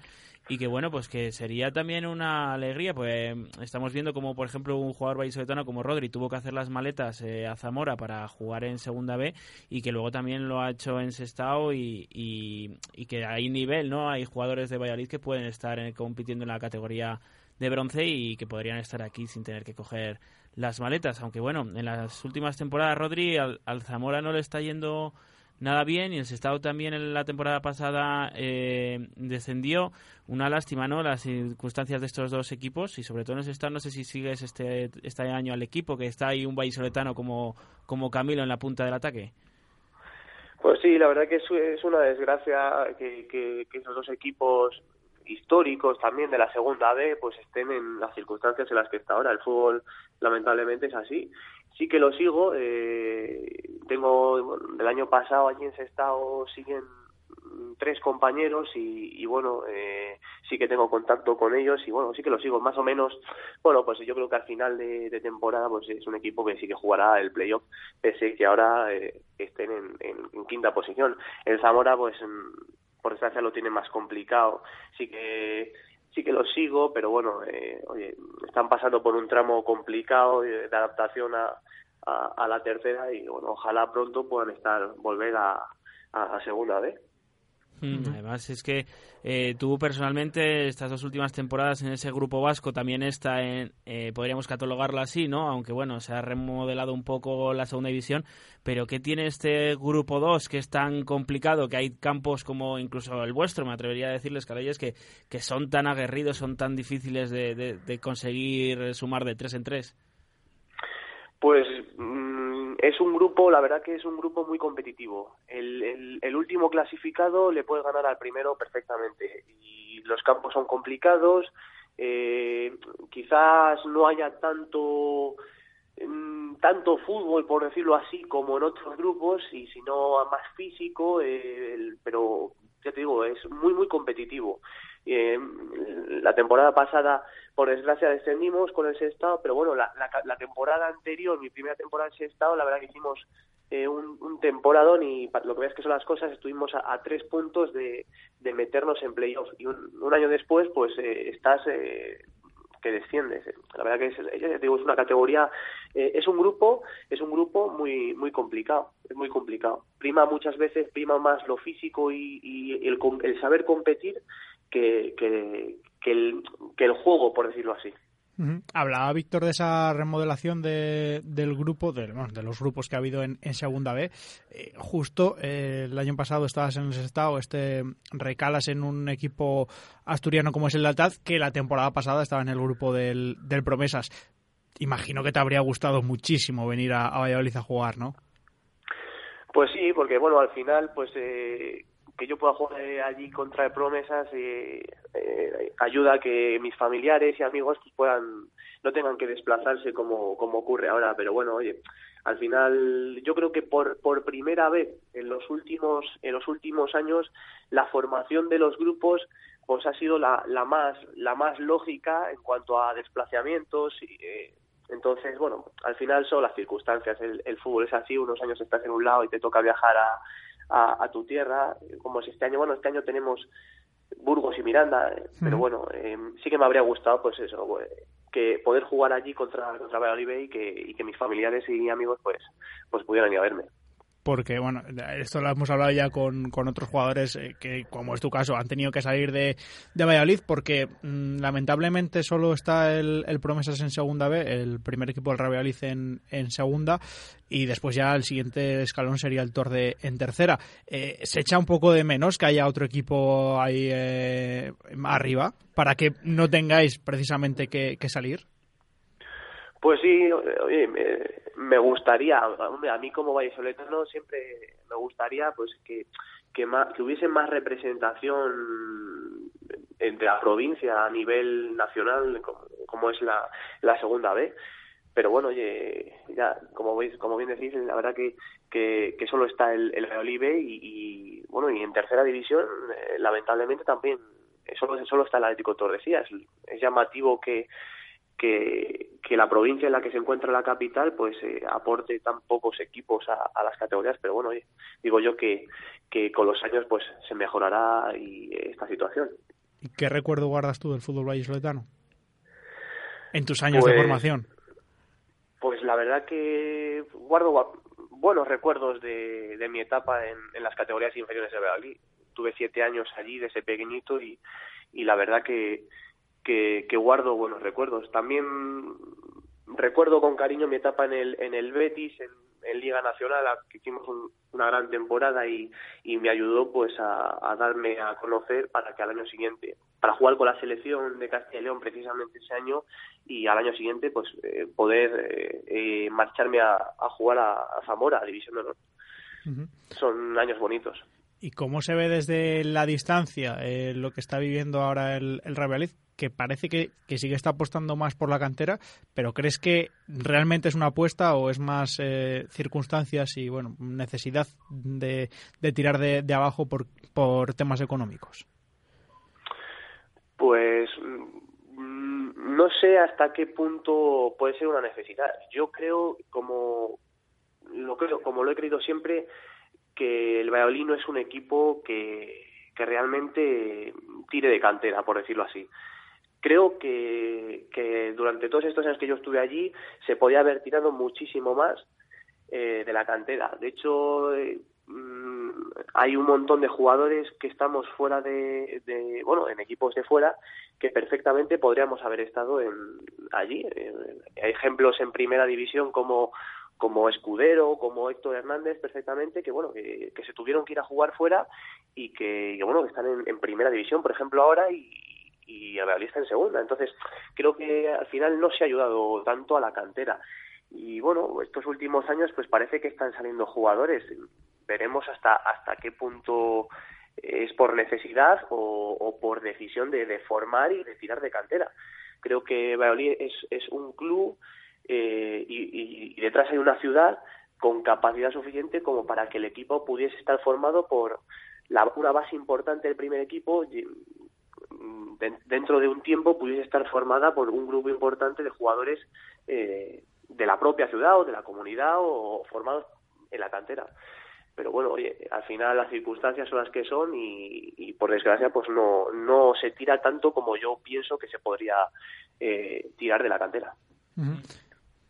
Y que bueno, pues que sería también una alegría, pues estamos viendo como, por ejemplo, un jugador vallisoletano como Rodri tuvo que hacer las maletas eh, a Zamora para jugar en segunda B y que luego también lo ha hecho en Sestao y, y, y que hay nivel, ¿no? Hay jugadores de Valladolid que pueden estar eh, compitiendo en la categoría de bronce y que podrían estar aquí sin tener que coger las maletas. Aunque bueno, en las últimas temporadas Rodri al Zamora no le está yendo nada bien y el Sestao también en la temporada pasada eh, descendió. Una lástima, ¿no? Las circunstancias de estos dos equipos y sobre todo en el Sestao no sé si sigues este, este año al equipo que está ahí un vallisoletano como, como Camilo en la punta del ataque. Pues sí, la verdad que es, una desgracia que, que, que esos dos equipos históricos también de la segunda B pues estén en las circunstancias en las que está ahora. El fútbol lamentablemente es así. Sí que lo sigo. Eh, tengo del año pasado allí en Sestao siguen tres compañeros y, y bueno eh, sí que tengo contacto con ellos y bueno sí que lo sigo más o menos bueno pues yo creo que al final de, temporada pues es un equipo que sí que jugará el playoff pese que ahora eh, estén en, en, en quinta posición el Zamora pues mm, por desgracia lo tiene más complicado sí que sí que lo sigo pero bueno eh, oye están pasando por un tramo complicado de, adaptación a, a, a la tercera y bueno ojalá pronto puedan estar volver a, a, a segunda vez Además es que eh, tú personalmente estas dos últimas temporadas en ese grupo vasco también está en, eh, podríamos catalogarlo así, ¿no? Aunque bueno, se ha remodelado un poco la segunda división, pero ¿qué tiene este grupo 2 que es tan complicado, que hay campos como incluso el vuestro, me atrevería a decirles, Carayes, que, que son tan aguerridos, son tan difíciles de, de, de conseguir sumar de tres en tres? Pues mm, es un grupo, la verdad que es un grupo muy competitivo. El, el, el último clasificado le puede ganar al primero perfectamente. Y los campos son complicados. Eh, quizás no haya tanto mm, tanto fútbol, por decirlo así, como en otros grupos, y sino más físico, eh, el- pero ya te digo, es muy, muy competitivo. Eh, la temporada pasada, por desgracia, descendimos con el Sestao, pero bueno, la, la, la temporada anterior, mi primera temporada en Sestao, la verdad que hicimos eh, un, un temporadón y lo que veas que son las cosas, estuvimos a, tres puntos de, de meternos en playoff. Y un, un año después, pues eh, estás eh, que desciendes. La verdad que es, digo, es una categoría, eh, es un grupo, es un grupo muy muy complicado, es muy complicado. Prima muchas veces, prima más lo físico y, y el, el saber competir que, que, que, el, que el juego, por decirlo así. Hablaba Víctor de esa remodelación de, del grupo, de, bueno, de los grupos que ha habido en, en Segunda B. Eh, justo eh, el año pasado estabas en el estado, este recalas en un equipo asturiano como es el Altaz, que la temporada pasada estaba en el grupo del, del Promesas. Imagino que te habría gustado muchísimo venir a, a Valladolid a jugar, ¿no? Pues sí, porque bueno, al final, pues eh, que yo pueda jugar eh, allí contra Promesas eh, eh, ayuda a que mis familiares y amigos pues, puedan no tengan que desplazarse como, como ocurre ahora. Pero bueno, oye, al final yo creo que por, por primera vez en los últimos en los últimos años la formación de los grupos pues ha sido la, la más la más lógica en cuanto a desplazamientos y eh, entonces, bueno, al final son las circunstancias. El, el fútbol es así, unos años estás en un lado y te toca viajar a, a, a tu tierra, como es este año, bueno, este año tenemos Burgos y Miranda, eh, pero bueno, eh, sí que me habría gustado, pues eso, eh, que poder jugar allí contra, contra Valladolid y que, y que mis familiares y amigos, pues, pues pudieran ir a verme. Porque bueno, esto lo hemos hablado ya con, con otros jugadores eh, que, como es tu caso, han tenido que salir de, de Valladolid porque mm, lamentablemente solo está el, el Promesas en segunda B, el primer equipo del Valladolid en, en segunda y después ya el siguiente escalón sería el Torde en tercera. Eh, ¿Se echa un poco de menos que haya otro equipo ahí eh, arriba para que no tengáis precisamente que salir? Pues sí, oye, me, gustaría, a mí como vallisoletano siempre me gustaría pues que que, más, que hubiese más representación entre la provincia a nivel nacional como, es la, segunda B. Pero bueno oye ya como veis como bien decís la verdad que que, solo está el, el B y, bueno y en tercera división eh, lamentablemente también solo solo está el Atlético de Tordesillas. Es llamativo que que, que la provincia en la que se encuentra la capital pues eh, aporte tan pocos equipos a, a, las categorías pero bueno digo yo que, que con los años pues se mejorará y, eh, esta situación ¿Y qué recuerdo guardas tú del fútbol vallisoletano? En tus años Pues- de formación. pues la verdad que guardo gua- buenos recuerdos de, de mi etapa en, en las categorías inferiores de Valladolid tuve siete años allí desde pequeñito y, y la verdad que, que, que guardo buenos recuerdos. También recuerdo con cariño mi etapa en el, en el Betis, en, en Liga Nacional, que hicimos un- una gran temporada y, y me ayudó pues a, a darme a conocer para que al año siguiente, para jugar con la selección de Castilla y León precisamente ese año y al año siguiente pues eh, poder eh, eh, marcharme a, a jugar a, a Zamora, a División de Honor. Son años bonitos. ¿Y cómo se ve desde la distancia eh, lo que está viviendo ahora el, el Real? Que parece que, que sí que está apostando más por la cantera, pero ¿crees que realmente es una apuesta o es más eh, circunstancias y bueno necesidad de, de tirar de, de abajo por, por temas económicos? Pues mm, no sé hasta qué punto puede ser una necesidad. Yo creo, como lo creo, como lo he creído siempre, que el Valladolid no es un equipo que, que realmente tire de cantera, por decirlo así. Creo que, que durante todos estos años que yo estuve allí se podía haber tirado muchísimo más eh, de la cantera. De hecho, eh, mm, hay un montón de jugadores que estamos fuera de, bueno, en equipos de fuera que perfectamente podríamos haber estado en, allí. Eh, hay ejemplos en primera división como como Escudero, como Héctor Hernández, perfectamente, que bueno, que, que se tuvieron que ir a jugar fuera y que, que, bueno, que están en, primera división, por ejemplo, ahora y, y Valladolid está en segunda. Entonces, creo que al final no se ha ayudado tanto a la cantera. Y bueno, estos últimos años, pues parece que están saliendo jugadores. Veremos hasta hasta qué punto es por necesidad o, o por decisión de, de, formar y de tirar de cantera. Creo que Valladolid es, es un club eh, y, detrás hay una ciudad con capacidad suficiente como para que el equipo pudiese estar formado por la, una base importante del primer equipo y, de, dentro de un tiempo pudiese estar formada por un grupo importante de jugadores eh, de la propia ciudad o de la comunidad o, formados en la cantera pero bueno, oye, al final las circunstancias son las que son y, y, por desgracia pues no, no se tira tanto como yo pienso que se podría eh, tirar de la cantera.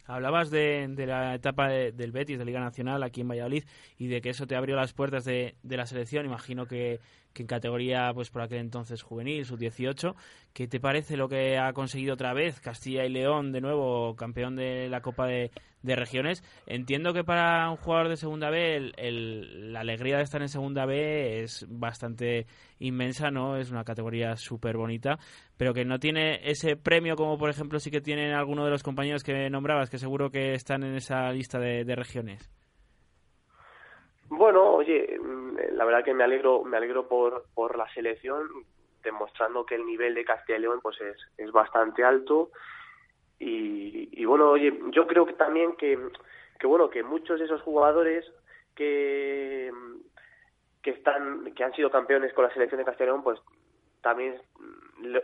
Hablabas de, de la etapa de, del Betis, de Liga Nacional, aquí en Valladolid, y de que eso te abrió las puertas de, de la selección. Imagino que, que, en categoría, pues por aquel entonces juvenil, sub-18. ¿Qué te parece lo que ha conseguido otra vez Castilla y León, de nuevo campeón de la Copa de, Regiones? Entiendo que para un jugador de Segunda B, el, la alegría de estar en Segunda B es bastante inmensa, ¿no? Es una categoría súper bonita, pero que no tiene ese premio como, por ejemplo, sí que tienen algunos de los compañeros que nombrabas, que seguro que están en esa lista de regiones. Bueno, oye, la verdad que me alegro, me alegro por, por la selección, demostrando que el nivel de Castilla León pues es, es bastante alto. Y, y bueno, oye, yo creo que también que, que bueno, que muchos de esos jugadores que, que están, que han sido campeones con la selección de Castilla León, pues también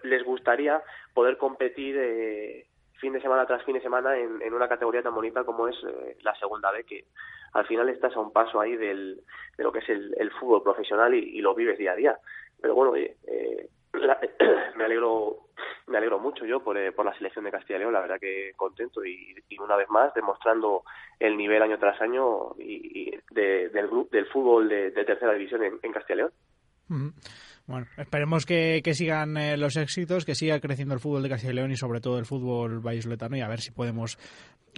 les gustaría poder competir eh, fin de semana tras fin de semana en, una categoría tan bonita como es eh, la segunda B, que al final estás a un paso ahí del, de lo que es el, el fútbol profesional y, lo vives día a día. Pero bueno, oye, eh, la- me alegro me alegro mucho yo por, eh, por la selección de Castilla y León, la verdad que contento y, una vez más demostrando el nivel año tras año y, y de- del, del fútbol de, tercera división en, Castilla y León. Bueno, esperemos que, que sigan eh, los éxitos, que siga creciendo el fútbol de Castilla y León y sobre todo el fútbol vallisoletano y a ver si podemos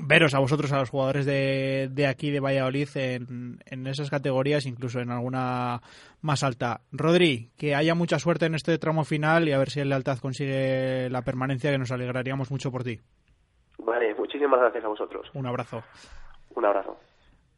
veros a vosotros, a los jugadores de, de aquí de Valladolid en, en esas categorías, incluso en alguna más alta. Rodri, que haya mucha suerte en este tramo final y a ver si el Lealtad consigue la permanencia, que nos alegraríamos mucho por ti. Vale, muchísimas gracias a vosotros. Un abrazo. Un abrazo.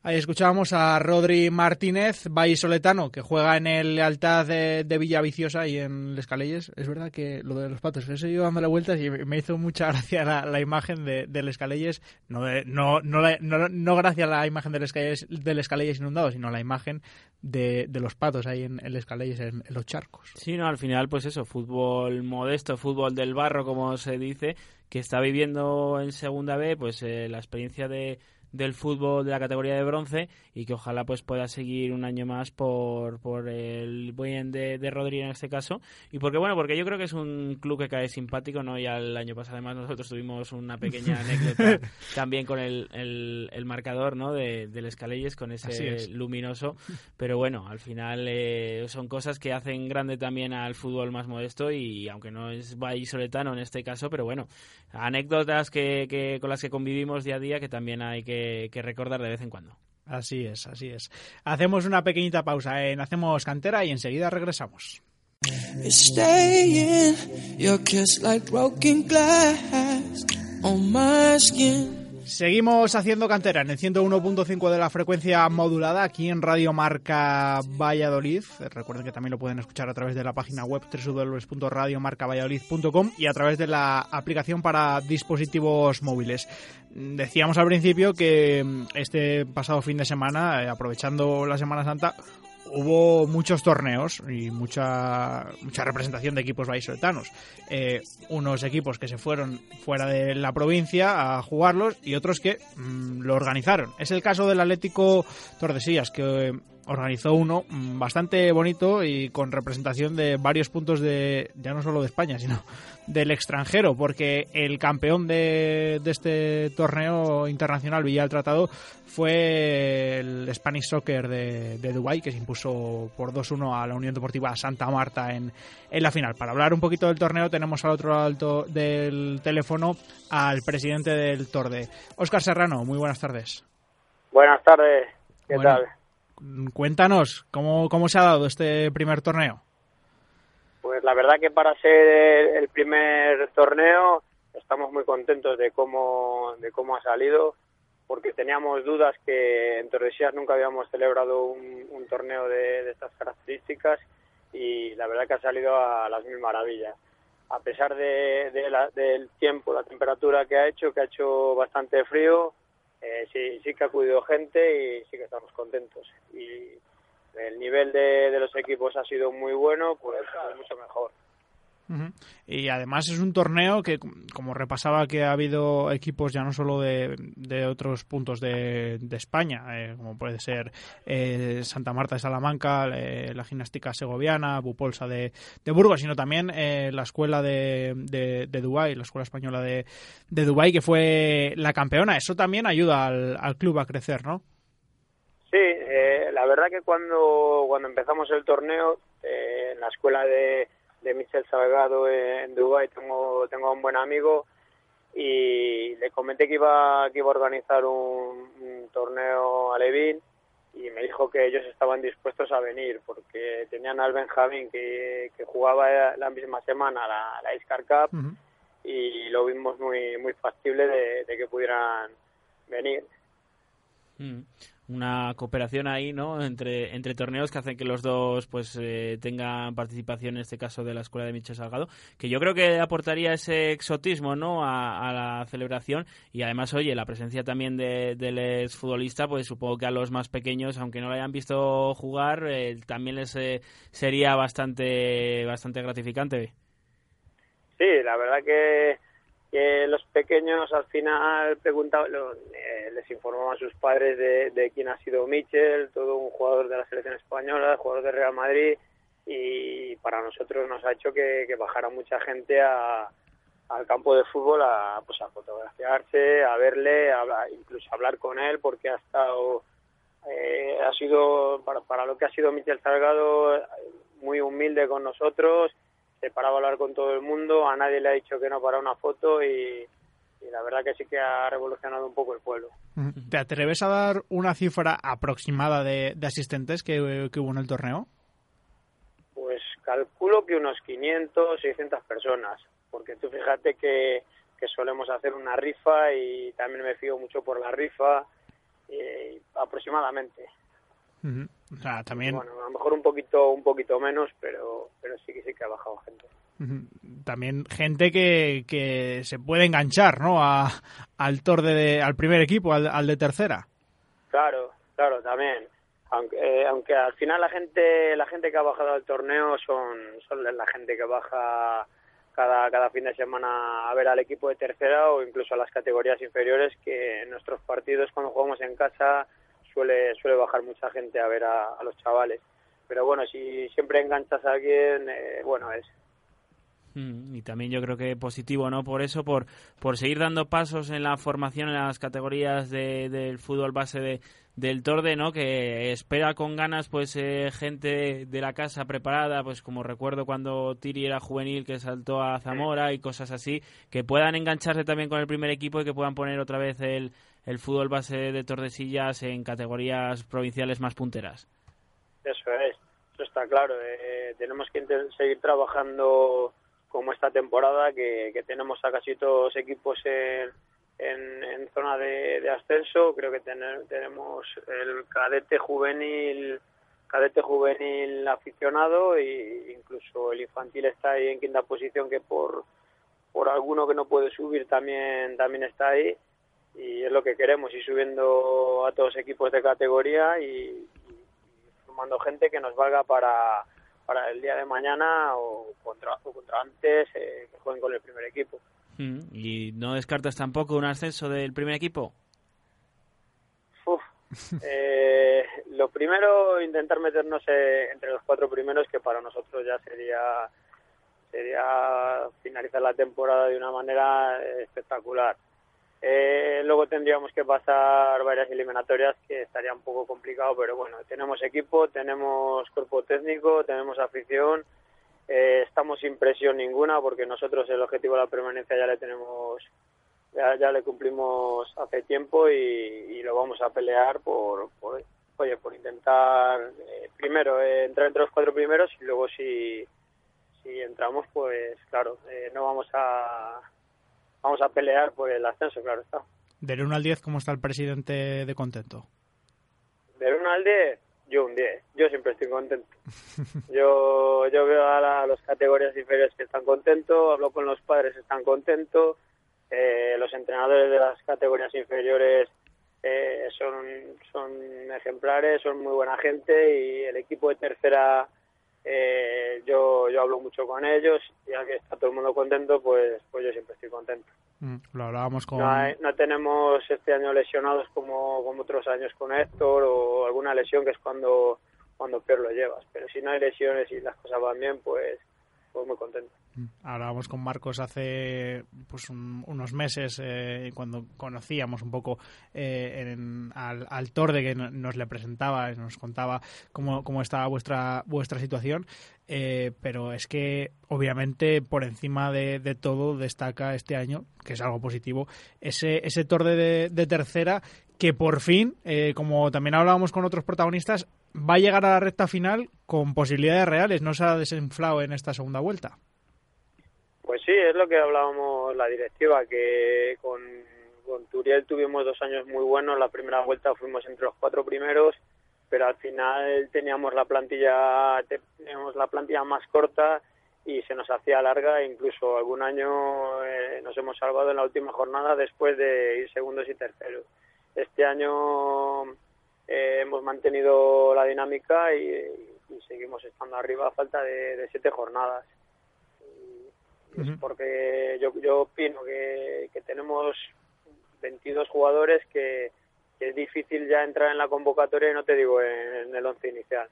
Ahí escuchábamos a Rodri Martínez, vallisoletano, que juega en el Lealtad de, de Villaviciosa y en Les Calelles. Es verdad que lo de los patos, eso yo dándole vueltas y me hizo mucha gracia la, la imagen de, de Les Calelles. No, no, no, no, no gracias a la imagen de Les Calelles, de Les inundado, sino la imagen de, de los patos ahí en, en Les en, en los charcos. Sí, no, al final, pues eso, fútbol modesto, fútbol del barro, como se dice, que está viviendo en Segunda B, pues eh, la experiencia de del fútbol de la categoría de bronce y que ojalá pues pueda seguir un año más por, por el bien de, de Rodri en este caso. Y porque bueno porque yo creo que es un club que cae simpático no ya el año pasado además nosotros tuvimos una pequeña anécdota también con el, el, el marcador no de, del Escalelles con ese es. luminoso. Pero bueno al final eh, son cosas que hacen grande también al fútbol más modesto y aunque no es vallisoletano en este caso pero bueno anécdotas que, que con las que convivimos día a día que también hay que, que recordar de vez en cuando Así es, así es. Hacemos una pequeñita pausa en Hacemos Cantera y enseguida regresamos. Staying, your kiss like broken glass on my skin. Seguimos haciendo cantera en el 101.5 de la frecuencia modulada aquí en Radio Marca Valladolid. Recuerden que también lo pueden escuchar a través de la página web www.radiomarcavalladolid.com y a través de la aplicación para dispositivos móviles. Decíamos al principio que este pasado fin de semana, eh, aprovechando la Semana Santa, hubo muchos torneos y mucha mucha representación de equipos vallisoletanos. Eh, unos equipos que se fueron fuera de la provincia a jugarlos y otros que mm, lo organizaron. Es el caso del Atlético Tordesillas, que organizó uno mm, bastante bonito y con representación de varios puntos de, ya no solo de España, sino del extranjero, porque el campeón de, de este torneo internacional, Villa del Tratado, fue el Spanish Soccer de, de Dubái, que se impuso por 2-1 a la Unión Deportiva Santa Marta en, en la final. Para hablar un poquito del torneo, tenemos al otro lado del teléfono al presidente del Torde, Óscar Serrano. Muy buenas tardes. Buenas tardes, ¿qué Bueno, tal? Cuéntanos, ¿cómo, ¿cómo se ha dado este primer torneo? Pues la verdad que para ser el, primer torneo estamos muy contentos de cómo, de cómo ha salido, porque teníamos dudas que en Tordesillas nunca habíamos celebrado un, torneo de, estas características y la verdad que ha salido a las mil maravillas. A pesar de la- del tiempo, la temperatura que ha hecho, que ha hecho bastante frío, eh, sí, sí que ha acudido gente y sí que estamos contentos. Y el nivel de, de los equipos ha sido muy bueno, pues, pues mucho mejor. Y además es un torneo que, como repasaba, que ha habido equipos ya no solo de, de otros puntos de, de España, eh, como puede ser eh, Santa Marta de Salamanca, eh, la gimnástica segoviana, Bupolsa de, de Burgos, sino también eh, la escuela de, de, de Dubái, la escuela española de, de Dubái, que fue la campeona. Eso también ayuda al, al club a crecer, ¿no? Sí, eh, la verdad que cuando, cuando empezamos el torneo, eh, en la escuela de, de Michel Salgado en Dubái tengo, tengo a un buen amigo y le comenté que iba, que iba a organizar un, un torneo alevín y me dijo que ellos estaban dispuestos a venir porque tenían al Benjamín que, que jugaba la misma semana la, la Iscar Cup y lo vimos muy, muy factible de, de que pudieran venir. Mm. Una cooperación ahí, ¿no? Entre, entre torneos que hacen que los dos pues eh, tengan participación, en este caso de la Escuela de Michel Salgado, que yo creo que aportaría ese exotismo, ¿no? A, a la celebración y además, oye, la presencia también de, del exfutbolista, pues supongo que a los más pequeños, aunque no lo hayan visto jugar, eh, también les eh, sería bastante, bastante gratificante. Sí, la verdad que que los pequeños al final preguntaban, eh, les informaban a sus padres de, de quién ha sido Michel, todo un jugador de la selección española, jugador de Real Madrid, y para nosotros nos ha hecho que, bajara mucha gente a, al campo de fútbol a, pues a fotografiarse, a verle, a incluso a hablar con él, porque ha estado, eh, ha sido, para, para lo que ha sido Michel Salgado, muy humilde con nosotros, se paraba a hablar con todo el mundo, a nadie le ha dicho que no para una foto y, y la verdad que sí que ha revolucionado un poco el pueblo. ¿Te atreves a dar una cifra aproximada de, de asistentes que, que hubo en el torneo? Pues calculo que unos 500, 600 personas, porque tú fíjate que, que solemos hacer una rifa y también me fío mucho por la rifa, eh, aproximadamente. Ujú. O sea, también, Bueno, a lo mejor un poquito, un poquito menos, pero, pero sí que sí que ha bajado gente. también gente que, que se puede enganchar, ¿no? A, al torde de, al primer equipo, al, al de tercera. Claro, claro, también. Aunque, eh, aunque al final la gente, la gente que ha bajado al torneo son, son la gente que baja cada, cada fin de semana a ver al equipo de tercera o incluso a las categorías inferiores que en nuestros partidos cuando jugamos en casa suele, suele bajar mucha gente a ver a, los chavales. Pero bueno, si siempre enganchas a alguien, eh, bueno, es, Mm, Y también yo creo que positivo, ¿no? Por eso, por, por seguir dando pasos en la formación en las categorías de, del fútbol base de, del Torde, ¿no? Que espera con ganas, pues, eh, gente de la casa preparada, pues como recuerdo cuando Tiri era juvenil que saltó a Zamora y cosas así, que puedan engancharse también con el primer equipo y que puedan poner otra vez el, el fútbol base de Tordesillas en categorías provinciales más punteras. Eso es, eso está claro. Eh, tenemos que seguir trabajando como esta temporada, que, tenemos a casi todos equipos en, en, zona de, ascenso. Creo que tener- tenemos el cadete juvenil cadete juvenil aficionado e incluso el infantil está ahí en quinta posición que por por alguno que no puede subir también también está ahí y es lo que queremos ir subiendo a todos equipos de categoría y, formando gente que nos valga para, para el día de mañana o contra, o contra antes eh, que jueguen con el primer equipo. Mm, ¿Y no descartas tampoco un ascenso del primer equipo? Uf. Eh, lo primero, intentar meternos eh, entre los cuatro primeros, que para nosotros ya sería sería finalizar la temporada de una manera eh, espectacular. Eh, luego tendríamos que pasar varias eliminatorias que estaría un poco complicado, pero bueno, tenemos equipo, tenemos cuerpo técnico, tenemos afición, eh, estamos sin presión ninguna porque nosotros el objetivo de la permanencia ya le tenemos, ya, le cumplimos hace tiempo y, lo vamos a pelear por, por oye, por intentar eh, primero eh, entrar entre los cuatro primeros y luego si, si entramos, pues claro, eh, no vamos a vamos a pelear por el ascenso, claro está. Del 1 al 10, ¿cómo está el presidente de contento? Del 1 al 10, yo un 10. Yo siempre estoy contento. Yo, yo veo a, la- a las categorías inferiores que están contentos, hablo con los padres, están contentos. eh, los entrenadores de las categorías inferiores eh, son, son ejemplares, son muy buena gente y el equipo de tercera eh, yo, yo hablo mucho con ellos y ya que está todo el mundo contento, pues, pues yo siempre estoy contento. Mm, Lo hablábamos con... No, hay- no tenemos este año lesionados como, como otros años con Héctor o alguna lesión que es cuando, cuando peor lo llevas. Pero si no hay lesiones y las cosas van bien, pues, muy contento. Hablábamos con Marcos hace pues un- unos meses eh, cuando conocíamos un poco eh, en- al, al Torde que no- nos le presentaba, nos contaba cómo, cómo estaba vuestra vuestra situación, eh, pero es que obviamente por encima de, todo destaca este año, que es algo positivo, ese, ese Torde de, de tercera que por fin, eh, como también hablábamos con otros protagonistas, va a llegar a la recta final con posibilidades reales, no se ha desinflado en esta segunda vuelta. Pues sí, es lo que hablábamos la directiva, que con, con Turiel tuvimos dos años muy buenos. La primera vuelta fuimos entre los cuatro primeros, pero al final teníamos la plantilla teníamos la plantilla más corta y se nos hacía larga. Incluso algún año eh, nos hemos salvado en la última jornada después de ir segundos y terceros. Este año eh, hemos mantenido la dinámica y, y seguimos estando arriba a falta de, de siete jornadas Y es porque yo, yo opino que, que tenemos 22 jugadores que, que es difícil ya entrar en la convocatoria y no te digo en, en el once inicial.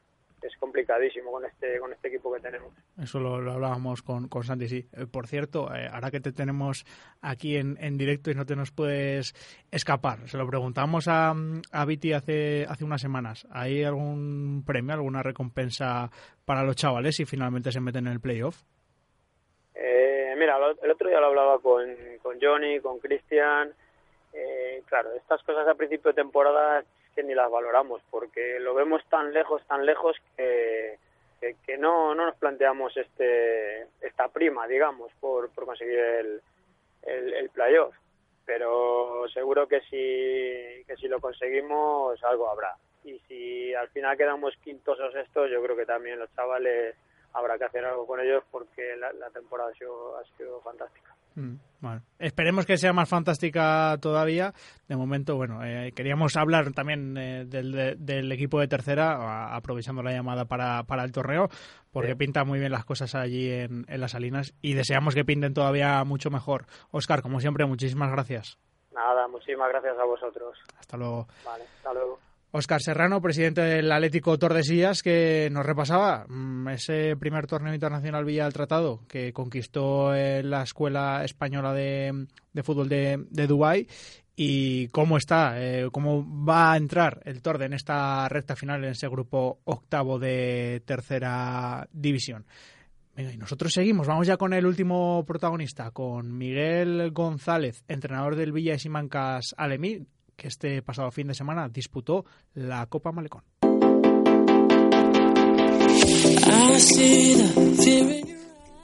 Es complicadísimo con este con este equipo que tenemos. Eso lo, lo hablábamos con, con Santi, sí. Eh, por cierto, eh, ahora que te tenemos aquí en, en directo y no te nos puedes escapar, se lo preguntamos a, a Viti hace, hace unas semanas. ¿Hay algún premio, alguna recompensa para los chavales si finalmente se meten en el playoff? Eh, mira, lo- el otro día lo hablaba con, con Johnny, con Cristian. Eh, claro, estas cosas a principio de temporada que ni las valoramos porque lo vemos tan lejos, tan lejos que, que, no, no nos planteamos este esta prima, digamos, por, por conseguir el, el, el playoff. Pero seguro que si, que si lo conseguimos algo habrá. Y si al final quedamos quintos o sextos, yo creo que también los chavales habrá que hacer algo con ellos porque la, la temporada ha sido, ha sido fantástica. Mm, Bueno, esperemos que sea más fantástica todavía. De momento, bueno, eh, queríamos hablar también eh, del, de- del equipo de tercera, a- aprovechando la llamada para, para el torneo, porque pintan muy bien las cosas allí en, en las Salinas y deseamos que pinten todavía mucho mejor. Oscar, como siempre, muchísimas gracias. Nada, muchísimas gracias a vosotros. Hasta luego. Vale, hasta luego. Oscar Serrano, presidente del Atlético Tordesillas, que nos repasaba mm, ese primer torneo internacional Villa del Tratado que conquistó eh, la Escuela Española de, Fútbol de, Dubái y cómo está, eh, cómo va a entrar el Torde en esta recta final en ese grupo octavo de tercera división. Venga, y nosotros seguimos. Vamos ya con el último protagonista, con Miguel González, entrenador del Villa de Simancas Alemí, que este pasado fin de semana disputó la Copa Malecón.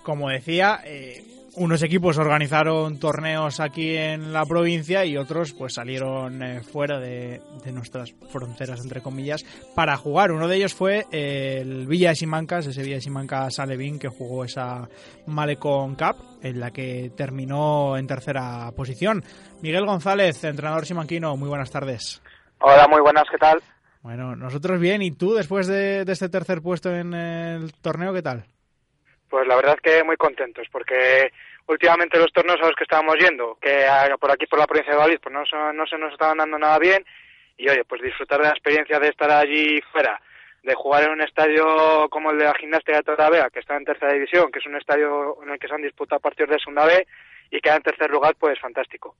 Como decía, eh, unos equipos organizaron torneos aquí en la provincia y otros pues salieron eh, fuera de, de nuestras fronteras, entre comillas, para jugar. Uno de ellos fue eh, el Villa de Simancas, ese Villa de Simancas Alevín que jugó esa Malecón Cup, en la que terminó en tercera posición. Miguel González, entrenador simanquino, muy buenas tardes. Hola, muy buenas, ¿qué tal? Bueno, nosotros bien, ¿y tú después de, de este tercer puesto en el torneo, qué tal? Pues la verdad es que muy contentos, porque últimamente los torneos a los que estábamos yendo, que ah, por aquí por la provincia de Valladolid, pues no, se- no se nos estaban dando nada bien, y oye, pues disfrutar de la experiencia de estar allí fuera, de jugar en un estadio como el de la gimnástica de Torlavega, que está en tercera división, que es un estadio en el que se han disputado partidos de segunda B, y queda en tercer lugar, pues fantástico.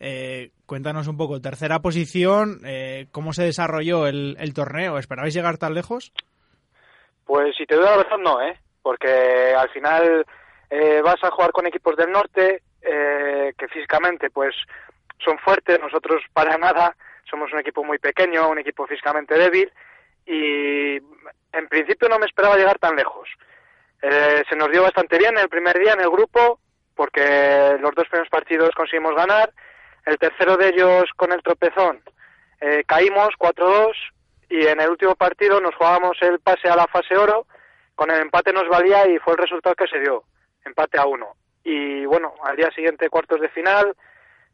Eh, cuéntanos un poco, tercera posición, eh, ¿cómo se desarrolló el, el torneo? ¿Esperabais llegar tan lejos? Pues si te doy la verdad, no, ¿eh? Porque al final eh, vas a jugar con equipos del norte eh, que físicamente pues son fuertes, nosotros para nada somos un equipo muy pequeño, un equipo físicamente débil y en principio no me esperaba llegar tan lejos. Eh, se nos dio bastante bien el primer día en el grupo porque los dos primeros partidos conseguimos ganar, el tercero de ellos con el tropezón eh, caímos 4-2 y en el último partido nos jugábamos el pase a la fase oro, con el empate nos valía y fue el resultado que se dio, empate a uno. Y bueno, al día siguiente cuartos de final,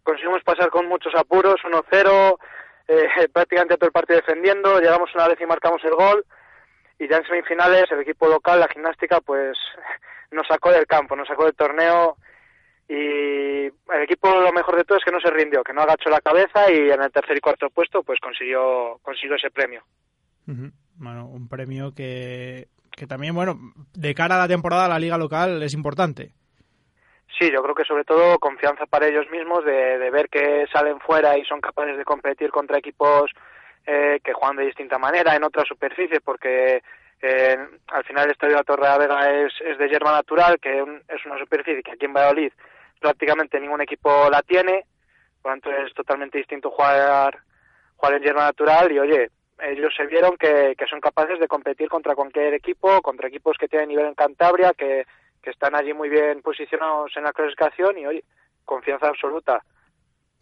conseguimos pasar con muchos apuros, 1-0, eh, prácticamente todo el partido defendiendo, llegamos una vez y marcamos el gol, y ya en semifinales el equipo local, la gimnástica, pues nos sacó del campo, nos sacó del torneo y el equipo lo mejor de todo es que no se rindió, que no agachó la cabeza y en el tercer y cuarto puesto pues consiguió consiguió ese premio. Bueno, un premio que, que también, bueno, de cara a la temporada la liga local es importante. Sí, yo creo que sobre todo confianza para ellos mismos de, ver que salen fuera y son capaces de competir contra equipos eh, que juegan de distinta manera en otras superficies porque eh, al final el estadio de la Torre de Vega es, es de hierba natural, que es una superficie que aquí en Valladolid prácticamente ningún equipo la tiene, por lo tanto es totalmente distinto jugar, jugar en hierba natural y oye, ellos se vieron que, que son capaces de competir contra cualquier equipo, contra equipos que tienen nivel en Cantabria, que, que están allí muy bien posicionados en la clasificación y oye, confianza absoluta.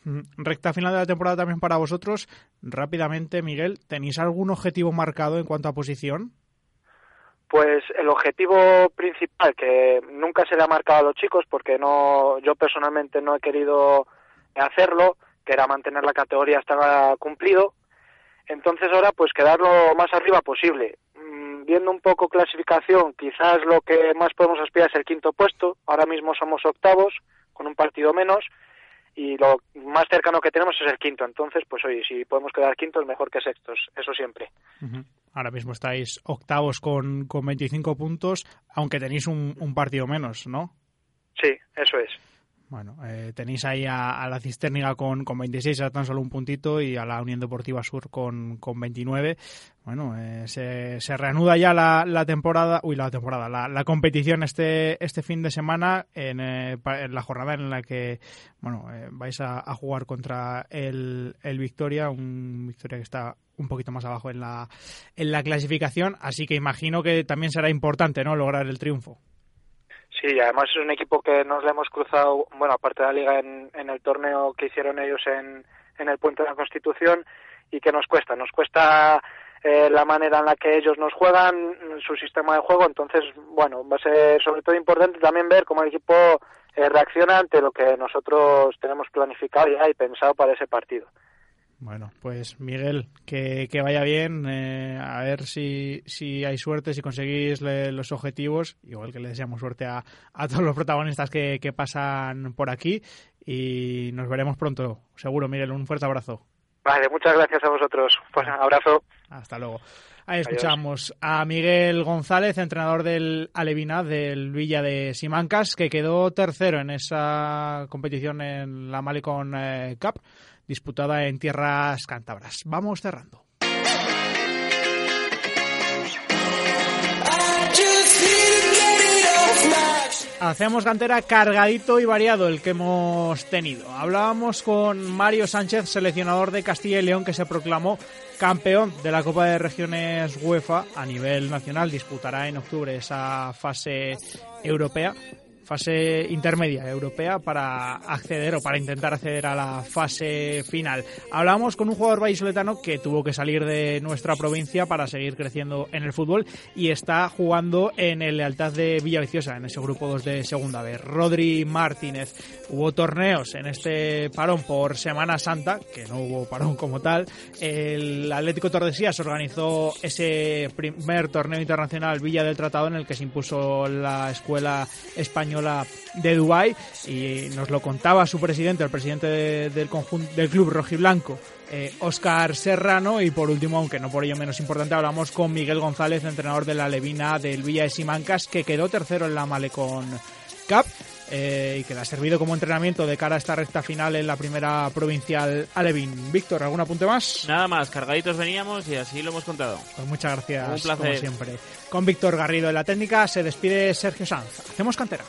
Ujú. Recta final de la temporada también para vosotros. Rápidamente, Miguel, ¿tenéis algún objetivo marcado en cuanto a posición? Pues el objetivo principal que nunca se le ha marcado a los chicos porque no yo personalmente no he querido hacerlo, que era mantener la categoría hasta cumplido. Entonces ahora pues quedar lo más arriba posible. Mm, viendo un poco clasificación, quizás lo que más podemos aspirar es el quinto puesto. Ahora mismo somos octavos, con un partido menos, y lo más cercano que tenemos es el quinto. Entonces, pues oye, si podemos quedar quintos, mejor que sextos, eso siempre. Ahora mismo estáis octavos con, con 25 puntos, aunque tenéis un, un partido menos, ¿no? Sí, eso es. Bueno, eh, tenéis ahí a, la Cisterniga con, con 26, a tan solo un puntito, y a la Unión Deportiva Sur con, con 29. Bueno, eh, se, reanuda ya la, la temporada, uy, la temporada, la, la competición este, este fin de semana en, eh, la jornada en la que, bueno, eh, vais a, a jugar contra el, el Victoria, un Victoria que está un poquito más abajo en la, en la clasificación, así que imagino que también será importante, ¿no?, lograr el triunfo. Sí, además es un equipo que nos le hemos cruzado, bueno, aparte de la liga, en, en el torneo que hicieron ellos en, en el Puente de la Constitución y que nos cuesta, nos cuesta eh, la manera en la que ellos nos juegan, su sistema de juego, entonces, bueno, va a ser sobre todo importante también ver cómo el equipo eh, reacciona ante lo que nosotros tenemos planificado ya y pensado para ese partido. Bueno, pues Miguel, que, que vaya bien, eh, a ver si, si hay suerte, si conseguís le- los objetivos, igual que le deseamos suerte a, a todos los protagonistas que, que pasan por aquí y nos veremos pronto, seguro Miguel, un fuerte abrazo. Vale, muchas gracias a vosotros. Pues un abrazo. Hasta luego. Ahí escuchamos a Miguel González, entrenador del Alevina, del Villa de Simancas, que quedó tercero en esa competición en la Malecon eh, Cup, disputada en tierras cántabras. Vamos cerrando. Hacemos cantera cargadito y variado el que hemos tenido. Hablábamos con Mario Sánchez, seleccionador de Castilla y León, que se proclamó campeón de la Copa de Regiones UEFA a nivel nacional. Disputará en octubre esa fase europea, fase intermedia europea para acceder o para intentar acceder a la fase final. Hablamos con un jugador vallisoletano que tuvo que salir de nuestra provincia para seguir creciendo en el fútbol y está jugando en el Lealtad de Villaviciosa, en ese grupo 2 de segunda B. Rodri Martínez. Hubo torneos en este parón por Semana Santa, que no hubo parón como tal. El Atlético Tordesillas organizó ese primer torneo internacional Villa del Tratado en el que se impuso la escuela española de Dubái y nos lo contaba su presidente, el presidente de- del conjunto del club rojiblanco, eh, Óscar Serrano y por último, aunque no por ello menos importante, hablamos con Miguel González, entrenador de la Levina del Villa de Simancas, que quedó tercero en la Malecon Cup. Eh, y que le ha servido como entrenamiento de cara a esta recta final en la primera provincial Alevín. Víctor, ¿algún apunte más? Nada más, cargaditos veníamos y así lo hemos contado. Pues muchas gracias, Un placer. como siempre. Con Víctor Garrido en la técnica se despide Sergio Sanz. Hacemos cantera.